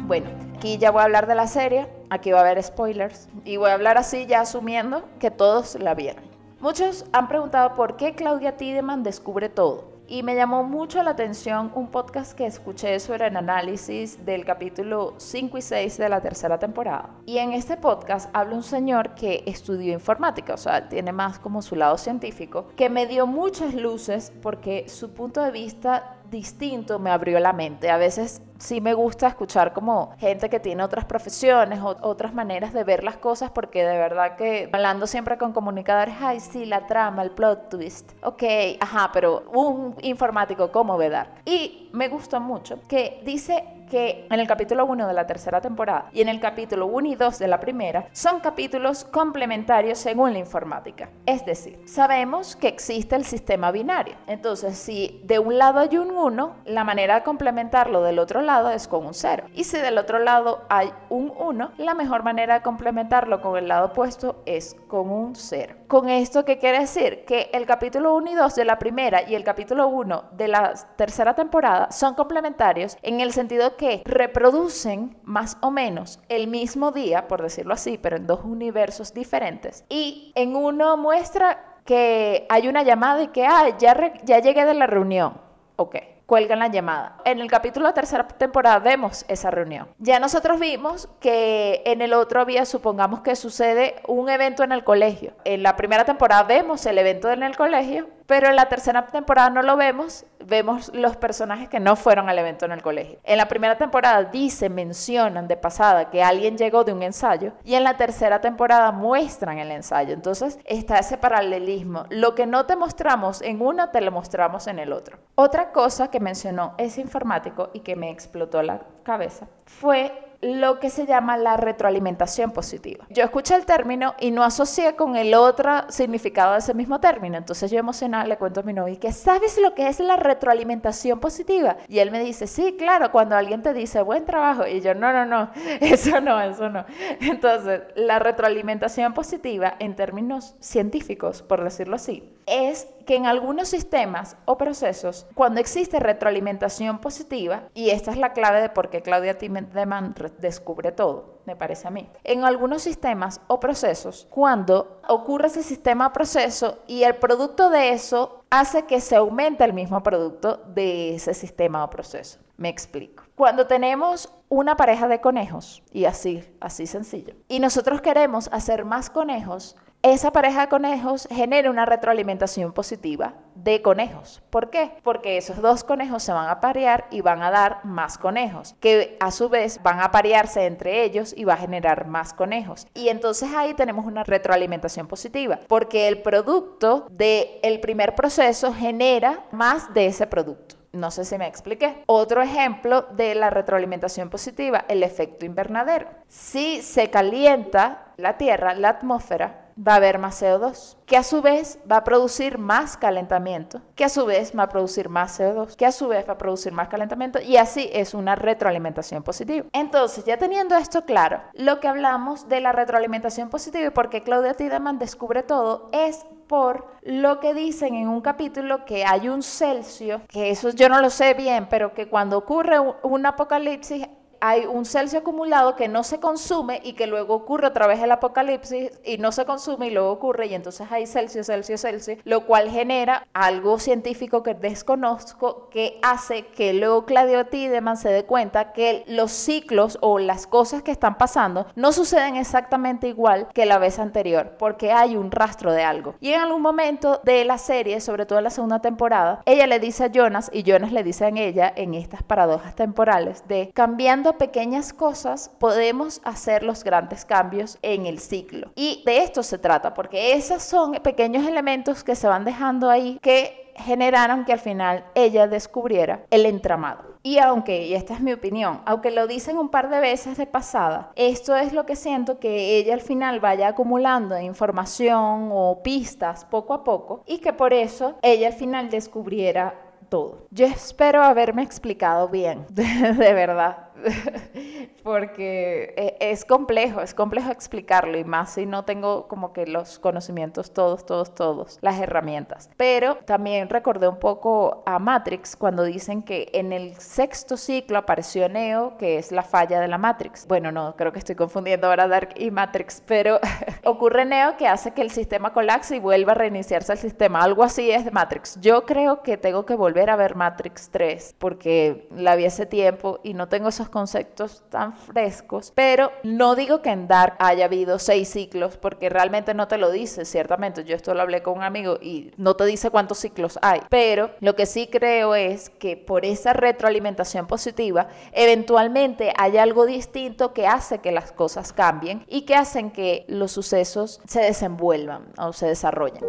Bueno, aquí ya voy a hablar de la serie, aquí va a haber spoilers y voy a hablar así ya asumiendo que todos la vieron. Muchos han preguntado por qué Claudia Tiedemann descubre todo. Y me llamó mucho la atención un podcast que escuché sobre el análisis del capítulo 5 y 6 de la tercera temporada. Y en este podcast habla un señor que estudió informática, o sea, tiene más como su lado científico, que me dio muchas luces porque su punto de vista distinto me abrió la mente. A veces sí me gusta escuchar como gente que tiene otras profesiones o otras maneras de ver las cosas porque de verdad que hablando siempre con comunicadores, ay, sí, la trama, el plot twist. Ok, ajá, pero un informático, ¿cómo ve Dark? Y me gustó mucho que dice que en el capítulo 1 de la tercera temporada y en el capítulo 1 y 2 de la primera son capítulos complementarios según la informática. Es decir, sabemos que existe el sistema binario. Entonces, si de un lado hay un 1, la manera de complementarlo del otro lado es con un 0. Y si del otro lado hay un 1, la mejor manera de complementarlo con el lado opuesto es con un 0. ¿Con esto qué quiere decir? Que el capítulo 1 y 2 de la primera y el capítulo 1 de la tercera temporada son complementarios en el sentido que reproducen más o menos el mismo día, por decirlo así, pero en dos universos diferentes. Y en uno muestra que hay una llamada y que, ah, ya, ya llegué de la reunión. Ok cuelgan la llamada. En el capítulo de tercera temporada vemos esa reunión. Ya nosotros vimos que en el otro día, supongamos que sucede un evento en el colegio. En la primera temporada vemos el evento en el colegio, pero en la tercera temporada no lo vemos, vemos los personajes que no fueron al evento en el colegio. En la primera temporada dice, mencionan de pasada que alguien llegó de un ensayo y en la tercera temporada muestran el ensayo. Entonces está ese paralelismo. Lo que no te mostramos en una, te lo mostramos en el otro. Otra cosa que mencionó ese informático y que me explotó la cabeza fue lo que se llama la retroalimentación positiva. Yo escuché el término y no asocié con el otro significado de ese mismo término. Entonces yo emocionada le cuento a mi novio que ¿sabes lo que es la retroalimentación positiva? Y él me dice, sí, claro, cuando alguien te dice buen trabajo y yo, no, no, no, eso no, eso no. Entonces, la retroalimentación positiva en términos científicos, por decirlo así, es que en algunos sistemas o procesos, cuando existe retroalimentación positiva, y esta es la clave de por qué Claudia Tiedemann descubre todo, me parece a mí, en algunos sistemas o procesos, cuando ocurre ese sistema o proceso y el producto de eso hace que se aumente el mismo producto de ese sistema o proceso. Me explico. Cuando tenemos una pareja de conejos, y así, así sencillo, y nosotros queremos hacer más conejos, esa pareja de conejos genera una retroalimentación positiva de conejos. ¿Por qué? Porque esos dos conejos se van a parear y van a dar más conejos, que a su vez van a parearse entre ellos y va a generar más conejos. Y entonces ahí tenemos una retroalimentación positiva, porque el producto del primer proceso genera más de ese producto. No sé si me expliqué. Otro ejemplo de la retroalimentación positiva, el efecto invernadero. Si se calienta la Tierra, la atmósfera, va a haber más CO2, que a su vez va a producir más calentamiento, que a su vez va a producir más CO2, que a su vez va a producir más calentamiento y así es una retroalimentación positiva. Entonces, ya teniendo esto claro, lo que hablamos de la retroalimentación positiva y por qué Claudia Tiedemann descubre todo es por lo que dicen en un capítulo que hay un Celsius, que eso yo no lo sé bien, pero que cuando ocurre un, apocalipsis hay un Celsius acumulado que no se consume y que luego ocurre otra vez el apocalipsis y no se consume y luego ocurre y entonces hay Celsius, Celsius, Celsius, lo cual genera algo científico que desconozco que hace que luego Claudio Tiedemann se dé cuenta que los ciclos o las cosas que están pasando no suceden exactamente igual que la vez anterior porque hay un rastro de algo. Y en algún momento de la serie, sobre todo en la segunda temporada, ella le dice a Jonas y Jonas le dice a ella en estas paradojas temporales de cambiando pequeñas cosas podemos hacer los grandes cambios en el ciclo. Y de esto se trata, porque esos son pequeños elementos que se van dejando ahí que generaron que al final ella descubriera el entramado. Y aunque, y esta es mi opinión, aunque lo dicen un par de veces de pasada, esto es lo que siento que ella al final vaya acumulando información o pistas poco a poco y que por eso ella al final descubriera todo. Yo espero haberme explicado bien, de verdad. porque e, es complejo, es complejo explicarlo y más si no tengo como que los conocimientos todos, todos, todos, las herramientas. Pero también recordé un poco a Matrix cuando dicen que en el sexto ciclo apareció Neo, que es la falla de la Matrix. Bueno, no, creo que estoy confundiendo ahora Dark y Matrix, pero ocurre Neo que hace que el sistema colapse y vuelva a reiniciarse el sistema. Algo así es de Matrix. Yo creo que tengo que volver a ver Matrix 3 porque la vi hace tiempo y no tengo esos conceptos tan frescos, pero no digo que en Dark haya habido seis ciclos, porque realmente no te lo dice, ciertamente. Yo esto lo hablé con un amigo y no te dice cuántos ciclos hay, pero lo que sí creo es que por esa retroalimentación positiva, eventualmente hay algo distinto que hace que las cosas cambien y que hacen que los sucesos se desenvuelvan o se desarrollen.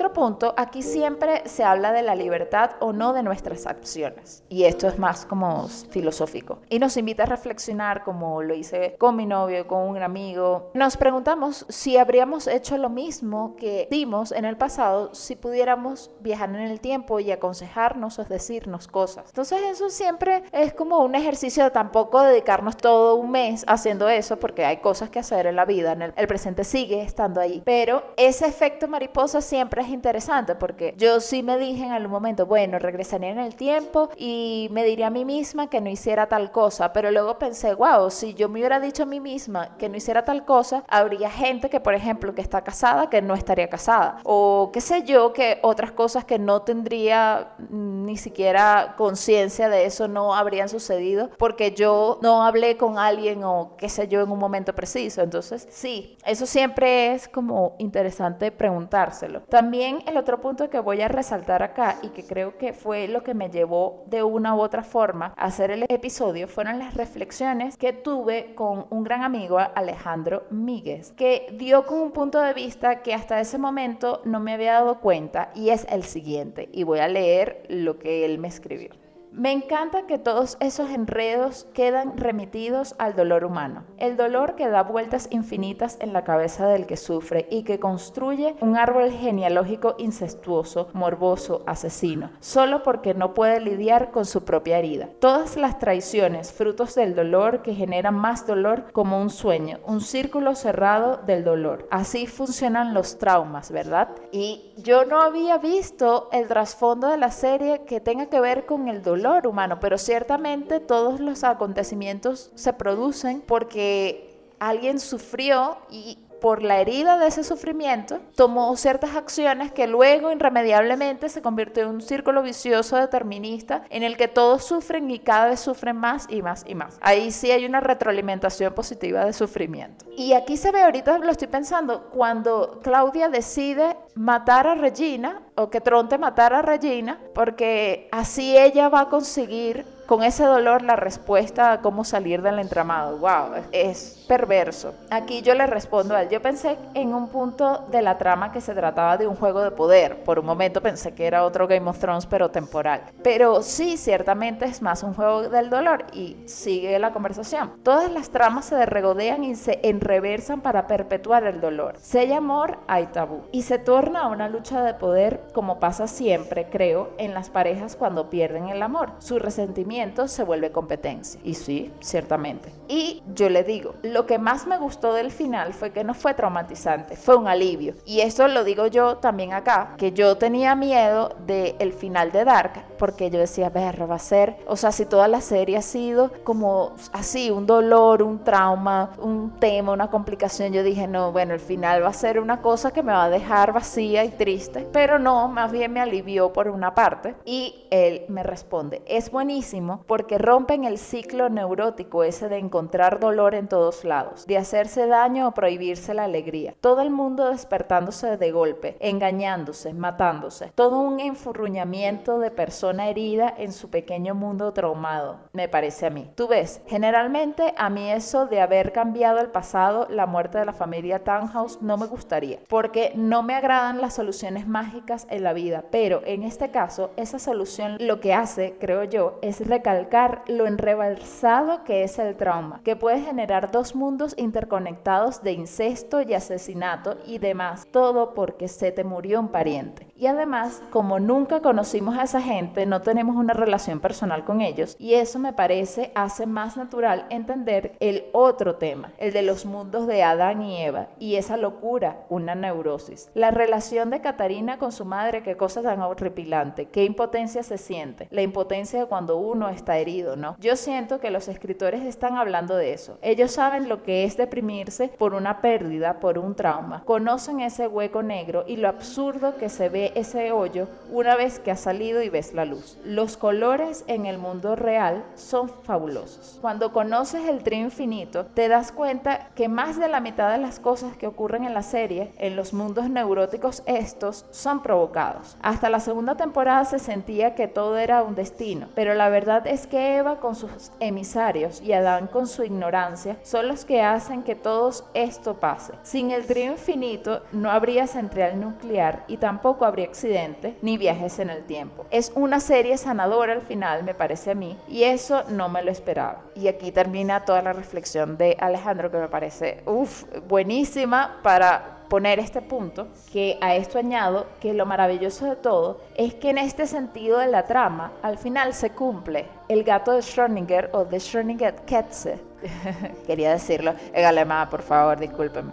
En punto, aquí siempre se habla de la libertad o no de nuestras acciones. Y esto es más como filosófico. Y nos invita a reflexionar, como lo hice con mi novio, con un amigo. Nos preguntamos si habríamos hecho lo mismo que dimos en el pasado si pudiéramos viajar en el tiempo y aconsejarnos o decirnos cosas. Entonces eso siempre es como un ejercicio de tampoco dedicarnos todo un mes haciendo eso porque hay cosas que hacer en la vida. En el, el presente sigue estando ahí. Pero ese efecto mariposa siempre es interesante porque yo sí me dije en algún momento, bueno, regresaría en el tiempo y me diría a mí misma que no hiciera tal cosa, pero luego pensé, wow, si yo me hubiera dicho a mí misma que no hiciera tal cosa, habría gente que, por ejemplo, que está casada, que no estaría casada, o qué sé yo, que otras cosas que no tendría ni siquiera conciencia de eso no habrían sucedido porque yo no hablé con alguien o qué sé yo en un momento preciso. Entonces, sí, eso siempre es como interesante preguntárselo. También el otro punto que voy a resaltar acá y que creo que fue lo que me llevó de una u otra forma a hacer el episodio fueron las reflexiones que tuve con un gran amigo, Alejandro Míguez, que dio con un punto de vista que hasta ese momento no me había dado cuenta y es el siguiente. Y voy a leer lo que él me escribió. Me encanta que todos esos enredos quedan remitidos al dolor humano, el dolor que da vueltas infinitas en la cabeza del que sufre y que construye un árbol genealógico incestuoso, morboso, asesino, solo porque no puede lidiar con su propia herida. Todas las traiciones, frutos del dolor que generan más dolor como un sueño, un círculo cerrado del dolor. Así funcionan los traumas, ¿verdad? Y yo no había visto el trasfondo de la serie que tenga que ver con el dolor humano, pero ciertamente todos los acontecimientos se producen porque alguien sufrió y por la herida de ese sufrimiento, tomó ciertas acciones que luego irremediablemente se convirtió en un círculo vicioso determinista en el que todos sufren y cada vez sufren más y más y más. Ahí sí hay una retroalimentación positiva de sufrimiento. Y aquí se ve, ahorita lo estoy pensando, cuando Claudia decide matar a Regina o que Tronte matara a Regina, porque así ella va a conseguir con ese dolor la respuesta a cómo salir del entramado. ¡Wow! Es perverso. Aquí yo le respondo a él. Yo pensé en un punto de la trama que se trataba de un juego de poder. Por un momento pensé que era otro Game of Thrones, pero temporal. Pero sí, ciertamente es más un juego del dolor y sigue la conversación. Todas las tramas se regodean y se enreversan para perpetuar el dolor. Se hay amor, hay tabú. Y se torna una lucha de poder como pasa siempre, creo, en las parejas cuando pierden el amor. Su resentimiento se vuelve competencia. Y sí, ciertamente. Y yo le digo, lo que más me gustó del final fue que no fue traumatizante, fue un alivio. Y eso lo digo yo también acá, que yo tenía miedo del el final de Dark, porque yo decía, ver, va a ser, o sea, si toda la serie ha sido como así, un dolor, un trauma, un tema, una complicación, yo dije, no, bueno, el final va a ser una cosa que me va a dejar vacía y triste, pero no, más bien me alivió por una parte. Y él me responde, es buenísimo porque rompen el ciclo neurótico ese de encontrar dolor en todos lados, de hacerse daño o prohibirse la alegría. Todo el mundo despertándose de golpe, engañándose, matándose. Todo un enfurruñamiento de persona herida en su pequeño mundo traumado, me parece a mí. Tú ves, generalmente a mí eso de haber cambiado el pasado, la muerte de la familia Townhouse, no me gustaría, porque no me agradan las soluciones mágicas en la vida, pero en este caso, esa solución lo que hace, creo yo, es recalcar lo enrebalsado que es el trauma, que puede generar dos mundos interconectados de incesto y asesinato y demás, todo porque se te murió un pariente. Y además, como nunca conocimos a esa gente, no tenemos una relación personal con ellos, y eso me parece hace más natural entender el otro tema, el de los mundos de Adán y Eva, y esa locura, una neurosis. La relación de Catarina con su madre, qué cosa tan horripilante, qué impotencia se siente, la impotencia de cuando uno está herido, ¿no? Yo siento que los escritores están hablando de eso. Ellos saben lo que es deprimirse por una pérdida, por un trauma. Conocen ese hueco negro y lo absurdo que se ve ese hoyo una vez que ha salido y ves la luz. Los colores en el mundo real son fabulosos. Cuando conoces el trío infinito, te das cuenta que más de la mitad de las cosas que ocurren en la serie, en los mundos neuróticos estos, son provocados. Hasta la segunda temporada se sentía que todo era un destino, pero la verdad es que Eva con sus emisarios y Adán con su ignorancia son los que hacen que todo esto pase. Sin el trío infinito no habría central nuclear y tampoco habría accidente ni viajes en el tiempo. Es una serie sanadora al final, me parece a mí, y eso no me lo esperaba. Y aquí termina toda la reflexión de Alejandro que me parece, uff, buenísima para poner este punto, que a esto añado que lo maravilloso de todo es que en este sentido de la trama, al final se cumple el gato de Schrödinger o de Schrödinger Katze. Quería decirlo en alemán, por favor, discúlpenme.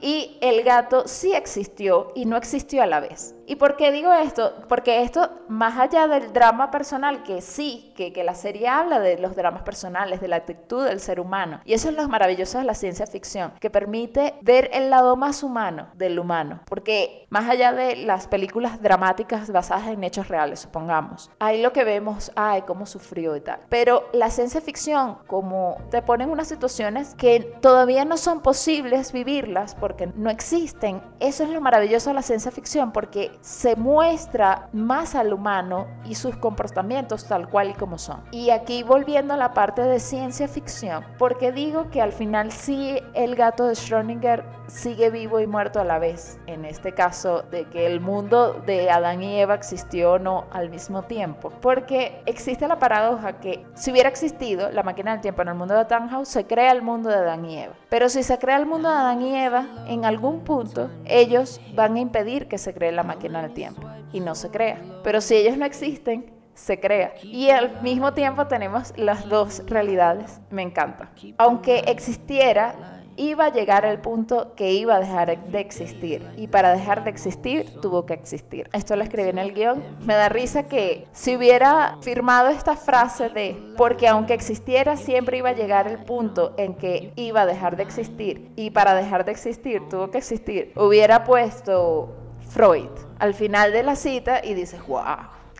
Y el gato sí existió y no existió a la vez. ¿Y por qué digo esto? Porque esto, más allá del drama personal, que sí, que, que, la serie habla de los dramas personales, de la actitud del ser humano, y eso es lo maravilloso de la ciencia ficción, que permite ver el lado más humano del humano, porque más allá de las películas dramáticas basadas en hechos reales, supongamos, ahí lo que vemos, ay, cómo sufrió y tal, pero la ciencia ficción, como te ponen unas situaciones que todavía no son posibles vivirlas porque no existen, eso es lo maravilloso de la ciencia ficción, porque se muestra más al humano y sus comportamientos tal cual y como son. Y aquí volviendo a la parte de ciencia ficción, porque digo que al final sí el gato de Schrödinger sigue vivo y muerto a la vez, en este caso de que el mundo de Adán y Eva existió o no al mismo tiempo, porque existe la paradoja que si hubiera existido la máquina del tiempo en el mundo de Tannhaus, se crea el mundo de Adán y Eva. Pero si se crea el mundo de Adán y Eva, en algún punto ellos van a impedir que se cree la máquina en el tiempo y no se crea. Pero si ellos no existen, se crea. Y al mismo tiempo tenemos las dos realidades. Me encanta. Aunque existiera iba a llegar al punto que iba a dejar de existir. Y para dejar de existir, tuvo que existir. Esto lo escribí en el guion. Me da risa que si hubiera firmado esta frase de, porque aunque existiera, siempre iba a llegar el punto en que iba a dejar de existir. Y para dejar de existir, tuvo que existir. Hubiera puesto Freud al final de la cita y dices, wow,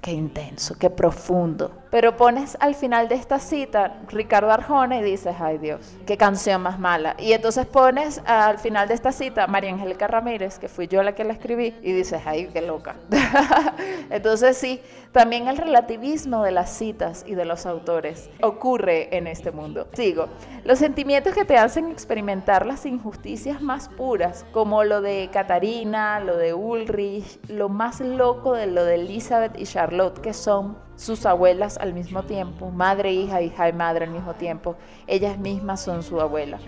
qué intenso, qué profundo. Pero pones al final de esta cita Ricardo Arjona y dices, ay Dios, qué canción más mala. Y entonces pones al final de esta cita María Angélica Ramírez, que fui yo la que la escribí, y dices, ay, qué loca. entonces sí, también el relativismo de las citas y de los autores ocurre en este mundo. Sigo, los sentimientos que te hacen experimentar las injusticias más puras, como lo de Catarina, lo de Ulrich, lo más loco de lo de Elizabeth y Charlotte, que son sus abuelas al mismo tiempo, madre, hija, hija y madre al mismo tiempo, ellas mismas son su abuela.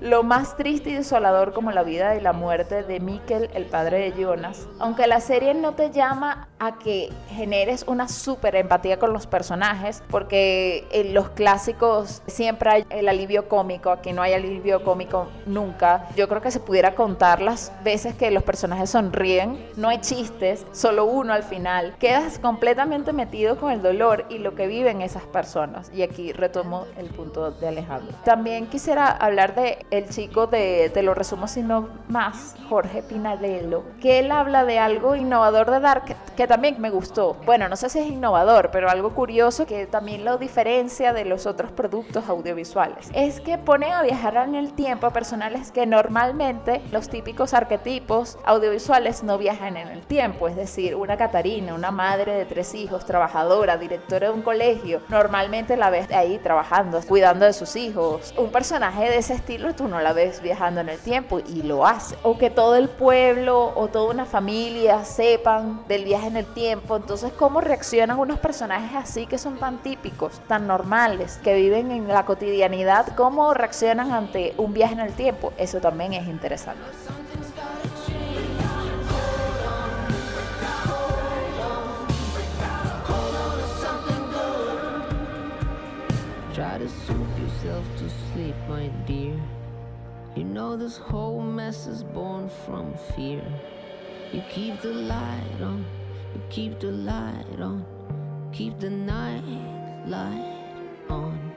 Lo más triste y desolador como la vida y la muerte de Mikkel, el padre de Jonas, aunque la serie no te llama a que generes una súper empatía con los personajes, porque en los clásicos siempre hay el alivio cómico, aquí no hay alivio cómico nunca. Yo creo que se pudiera contar las veces que los personajes sonríen, no hay chistes, solo uno al final. Quedas completamente metido con el dolor y lo que viven esas personas. Y aquí retomo el punto de Alejandro. También quisiera hablar de el chico de, te lo resumo sino más, Jorge Pinadelo, que él habla de algo innovador de Dark que también me gustó. Bueno, no sé si es innovador, pero algo curioso que también lo diferencia de los otros productos audiovisuales. Es que pone a viajar en el tiempo a personajes que normalmente los típicos arquetipos audiovisuales no viajan en el tiempo. Es decir, una Catarina, una madre de tres hijos, trabajadora, directora de un colegio, normalmente la ves ahí trabajando, cuidando de sus hijos. Un personaje de ese estilo tú no la ves viajando en el tiempo y lo hace. O que todo el pueblo o toda una familia sepan del viaje en el tiempo. Entonces, ¿cómo reaccionan unos personajes así que son tan típicos, tan normales, que viven en la cotidianidad? ¿Cómo reaccionan ante un viaje en el tiempo? Eso también es interesante. Know this whole mess is born from fear. You keep the light on, you keep the light on, keep the night light on.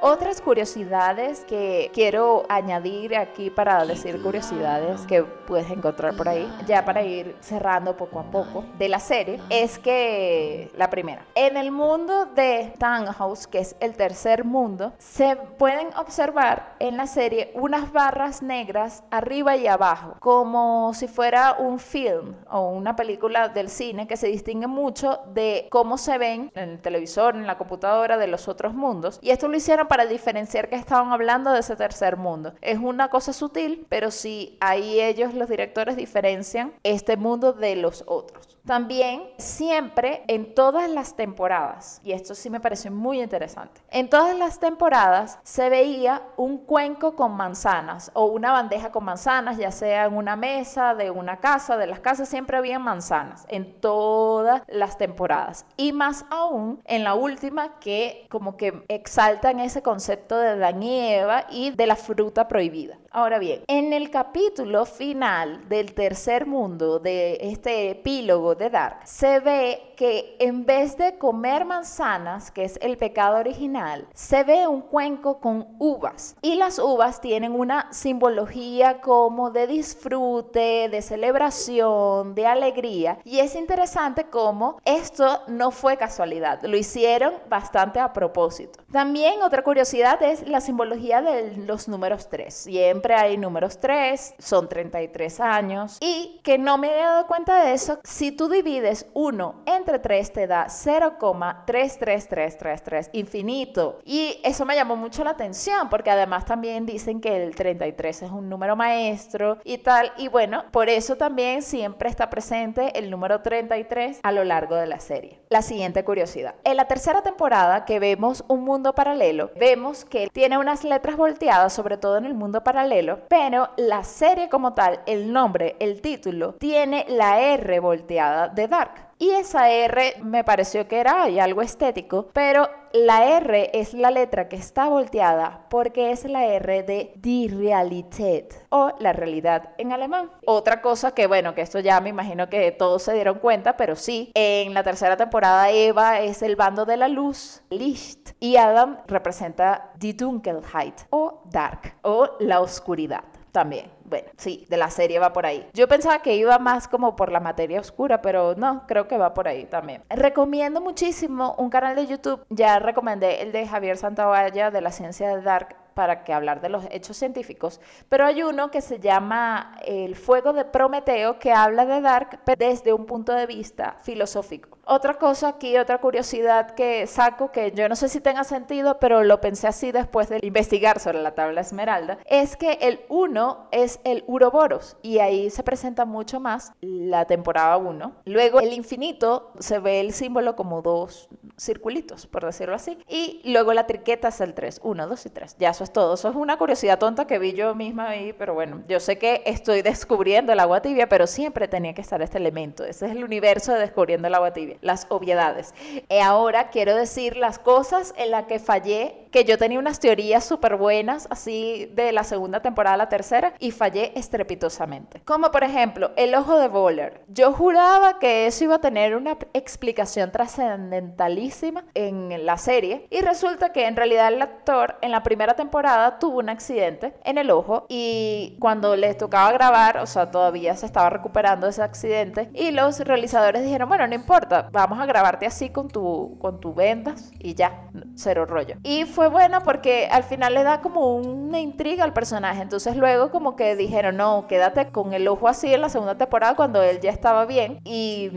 Otras curiosidades que quiero añadir aquí para decir curiosidades que puedes encontrar por ahí, ya para ir cerrando poco a poco de la serie, es que la primera, en el mundo de Townhouse, que es el tercer mundo, se pueden observar en la serie unas barras negras arriba y abajo, como si fuera un film o una película del cine que se distingue mucho de cómo se ven en el televisor, en la computadora de los otros mundos. Y esto lo hicieron para diferenciar que estaban hablando de ese tercer mundo. Es una cosa sutil, pero sí ahí ellos, los directores, diferencian este mundo de los otros. También siempre en todas las temporadas, y esto sí me parece muy interesante, en todas las temporadas se veía un cuenco con manzanas o una bandeja con manzanas, ya sea en una mesa de una casa, de las casas siempre había manzanas en todas las temporadas. Y más aún en la última que como que exaltan ese concepto de la nieva y de la fruta prohibida. Ahora bien, en el capítulo final del tercer mundo de este epílogo de Dark, se ve que en vez de comer manzanas, que es el pecado original, se ve un cuenco con uvas. Y las uvas tienen una simbología como de disfrute, de celebración, de alegría. Y es interesante cómo esto no fue casualidad, lo hicieron bastante a propósito. También otra curiosidad es la simbología de los números 3. Siempre hay números 3, son 33 años. Y que no me he dado cuenta de eso, si tú divides 1 entre 3 te da 0,33333, infinito. Y eso me llamó mucho la atención porque además también dicen que el 33 es un número maestro y tal. Y bueno, por eso también siempre está presente el número 33 a lo largo de la serie. La siguiente curiosidad. En la tercera temporada que vemos un mundo paralelo, vemos que tiene unas letras volteadas, sobre todo en el mundo paralelo, pero la serie como tal, el nombre, el título, tiene la R volteada de Dark. Y esa R me pareció que era algo estético, pero la R es la letra que está volteada porque es la R de Die Realität o la realidad en alemán. Otra cosa que, bueno, que esto ya me imagino que todos se dieron cuenta, pero sí, en la tercera temporada Eva es el bando de la luz, Licht, y Adam representa Die Dunkelheit o Dark o la oscuridad también. Bueno, sí, de la serie va por ahí. Yo pensaba que iba más como por la materia oscura, pero no, creo que va por ahí también. Recomiendo muchísimo un canal de YouTube, ya recomendé el de Javier Santavalla de la ciencia de Dark para que hablar de los hechos científicos, pero hay uno que se llama El fuego de Prometeo que habla de Dark desde un punto de vista filosófico. Otra cosa aquí, otra curiosidad que saco, que yo no sé si tenga sentido, pero lo pensé así después de investigar sobre la tabla esmeralda, es que el 1 es el Uroboros y ahí se presenta mucho más la temporada 1. Luego el infinito se ve el símbolo como dos circulitos, por decirlo así, y luego la triqueta es el 3, 1, 2 y 3. Ya eso es todo. Eso es una curiosidad tonta que vi yo misma ahí, pero bueno, yo sé que estoy descubriendo el agua tibia, pero siempre tenía que estar este elemento. Ese es el universo de descubriendo el agua tibia, las obviedades. Y ahora quiero decir las cosas en las que fallé que yo tenía unas teorías súper buenas, así de la segunda temporada a la tercera, y fallé estrepitosamente. Como por ejemplo, el ojo de Bowler. Yo juraba que eso iba a tener una explicación trascendentalísima en la serie, y resulta que en realidad el actor en la primera temporada tuvo un accidente en el ojo, y cuando le tocaba grabar, o sea, todavía se estaba recuperando ese accidente, y los realizadores dijeron, bueno, no importa, vamos a grabarte así con tu, con vendas, y ya, cero rollo. Y fue bueno porque al final le da como una intriga al personaje. Entonces luego como que dijeron, no, quédate con el ojo así en la segunda temporada cuando él ya estaba bien. Y,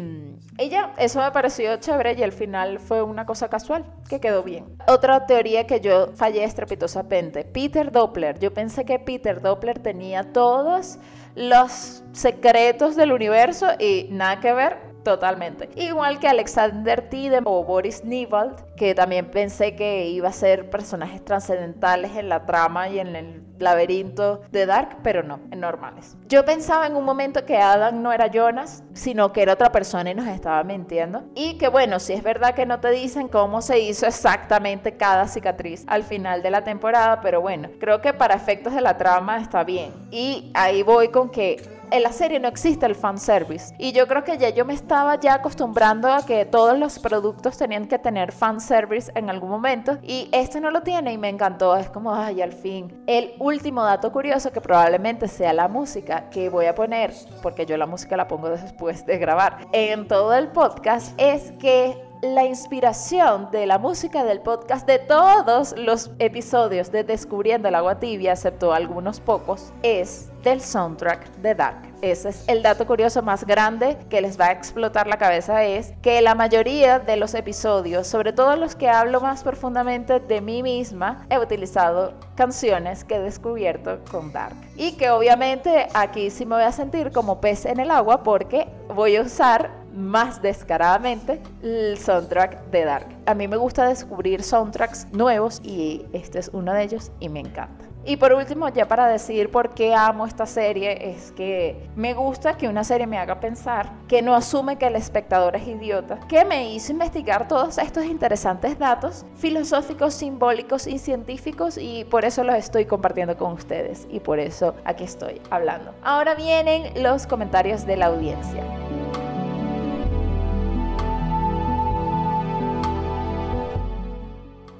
ella eso me pareció chévere y al final fue una cosa casual que quedó bien. Otra teoría que yo fallé estrepitosamente, Peter Doppler. Yo pensé que Peter Doppler tenía todos los secretos del universo y nada que ver Totalmente. Igual que Alexander Tiden o Boris Nivald, que también pensé que iba a ser personajes trascendentales en la trama y en el laberinto de Dark, pero no, en normales. Yo pensaba en un momento que Adam no era Jonas, sino que era otra persona y nos estaba mintiendo. Y que bueno, si es verdad que no te dicen cómo se hizo exactamente cada cicatriz al final de la temporada, pero bueno, creo que para efectos de la trama está bien. Y ahí voy con que en la serie no existe el fanservice. Y yo creo que ya yo me estaba ya acostumbrando a que todos los productos tenían que tener fanservice en algún momento. Y este no lo tiene y me encantó. Es como, ay, al fin. El último dato curioso que probablemente sea la música que voy a poner, porque yo la música la pongo después de grabar, en todo el podcast, es que la inspiración de la música del podcast de todos los episodios de Descubriendo el agua tibia, excepto algunos pocos, es del soundtrack de Dark. Ese es el dato curioso más grande que les va a explotar la cabeza es que la mayoría de los episodios, sobre todo los que hablo más profundamente de mí misma, he utilizado canciones que he descubierto con Dark. Y que obviamente aquí sí me voy a sentir como pez en el agua porque voy a usar más descaradamente el soundtrack de Dark. A mí me gusta descubrir soundtracks nuevos y este es uno de ellos y me encanta. Y por último, ya para decir por qué amo esta serie, es que me gusta que una serie me haga pensar, que no asume que el espectador es idiota, que me hizo investigar todos estos interesantes datos filosóficos, simbólicos y científicos y por eso los estoy compartiendo con ustedes y por eso aquí estoy hablando. Ahora vienen los comentarios de la audiencia.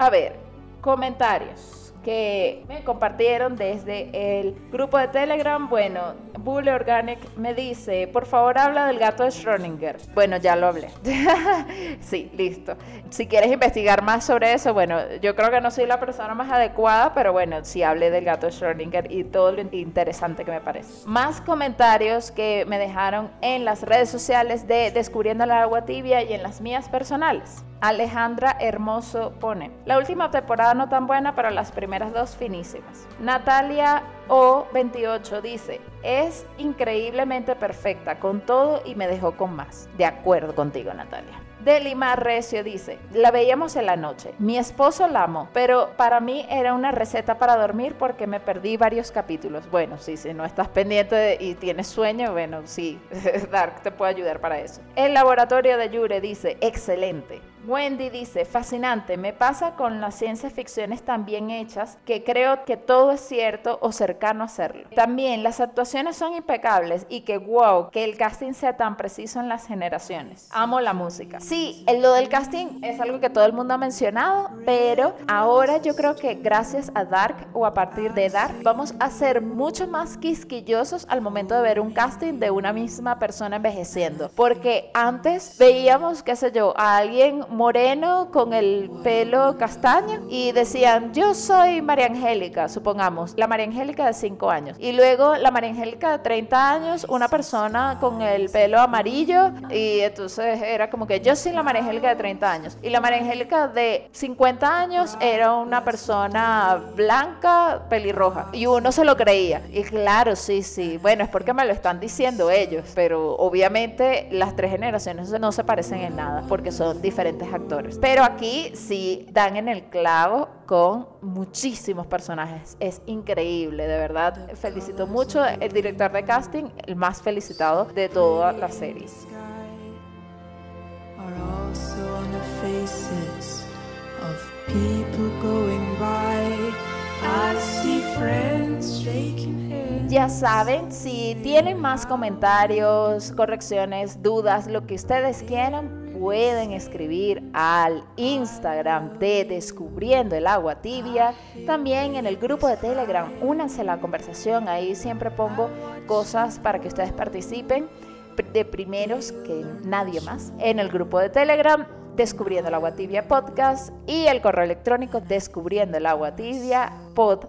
A ver, comentarios que me compartieron desde el grupo de Telegram. Bueno, Bulle Organic me dice, por favor habla del gato de Schrödinger. Bueno, ya lo hablé. sí, listo. Si quieres investigar más sobre eso, bueno, yo creo que no soy la persona más adecuada, pero bueno, sí hablé del gato de Schrödinger y todo lo interesante que me parece. Más comentarios que me dejaron en las redes sociales de Descubriendo la agua tibia y en las mías personales. Alejandra Hermoso pone, la última temporada no tan buena, pero las primeras dos finísimas. Natalia O28 dice, es increíblemente perfecta con todo y me dejó con más. De acuerdo contigo, Natalia. Delimar Recio dice, la veíamos en la noche. Mi esposo la amó, pero para mí era una receta para dormir porque me perdí varios capítulos. Bueno, sí, si no estás pendiente y tienes sueño, bueno, sí, Dark te puede ayudar para eso. El laboratorio de Yure dice, excelente. Wendy dice, fascinante, me pasa con las ciencias ficciones tan bien hechas que creo que todo es cierto o cercano a serlo. También las actuaciones son impecables y que wow, que el casting sea tan preciso en las generaciones. Amo la música. Sí, lo del casting es algo que todo el mundo ha mencionado, pero ahora yo creo que gracias a Dark o a partir de Dark vamos a ser mucho más quisquillosos al momento de ver un casting de una misma persona envejeciendo. Porque antes veíamos, qué sé yo, a alguien moreno con el pelo castaño y decían, yo soy María Angélica, supongamos, la María Angélica de 5 años. Y luego la María Angélica de 30 años, una persona con el pelo amarillo y entonces era como que yo soy la María Angélica de 30 años. Y la María Angélica de 50 años era una persona blanca, pelirroja. Y uno se lo creía. Y claro, sí, sí. Bueno, es porque me lo están diciendo ellos. Pero obviamente las tres generaciones no se parecen en nada porque son diferentes actores. Pero aquí sí dan en el clavo con muchísimos personajes. Es increíble, de verdad. Felicito mucho el director de casting, el más felicitado de toda la serie. Ya saben, si tienen más comentarios, correcciones, dudas, lo que ustedes quieran, pueden escribir al Instagram de Descubriendo el Agua Tibia. También en el grupo de Telegram, únanse a la conversación. Ahí siempre pongo cosas para que ustedes participen de primeros que nadie más. En el grupo de Telegram Descubriendo el Agua Tibia Podcast y el correo electrónico descubriendo el agua tibia pod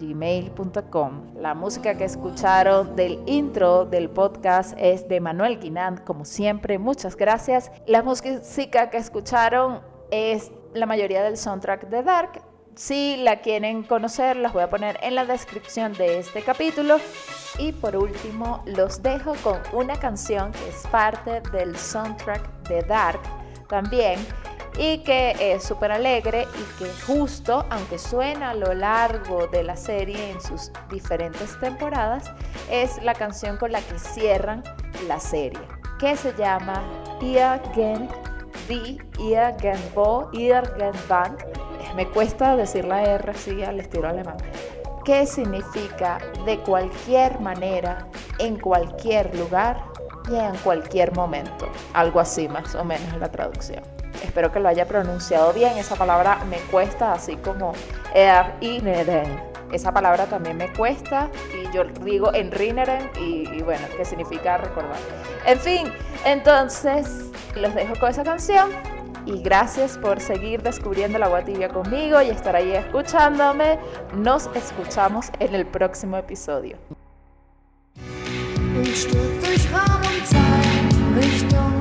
gmail.com. La música que escucharon del intro del podcast es de Manuel Guinán, como siempre, muchas gracias. La música que escucharon es la mayoría del soundtrack de Dark. Si la quieren conocer, las voy a poner en la descripción de este capítulo. Y por último, los dejo con una canción que es parte del soundtrack de Dark también y que es súper alegre y que justo, aunque suena a lo largo de la serie en sus diferentes temporadas, es la canción con la que cierran la serie, que se llama Ia Gen Gen Bo, Ia Gen. Me cuesta decir la R así al estilo alemán. ¿Qué significa de cualquier manera, en cualquier lugar, y en cualquier momento. Algo así más o menos en la traducción. Espero que lo haya pronunciado bien. Esa palabra me cuesta, así como er y Esa palabra también me cuesta y yo digo en Rineren y, y bueno, que significa recordar. En fin, entonces los dejo con esa canción y gracias por seguir descubriendo la agua tibia conmigo y estar ahí escuchándome. Nos escuchamos en el próximo episodio. Stück durch Raum und Zeit Richtung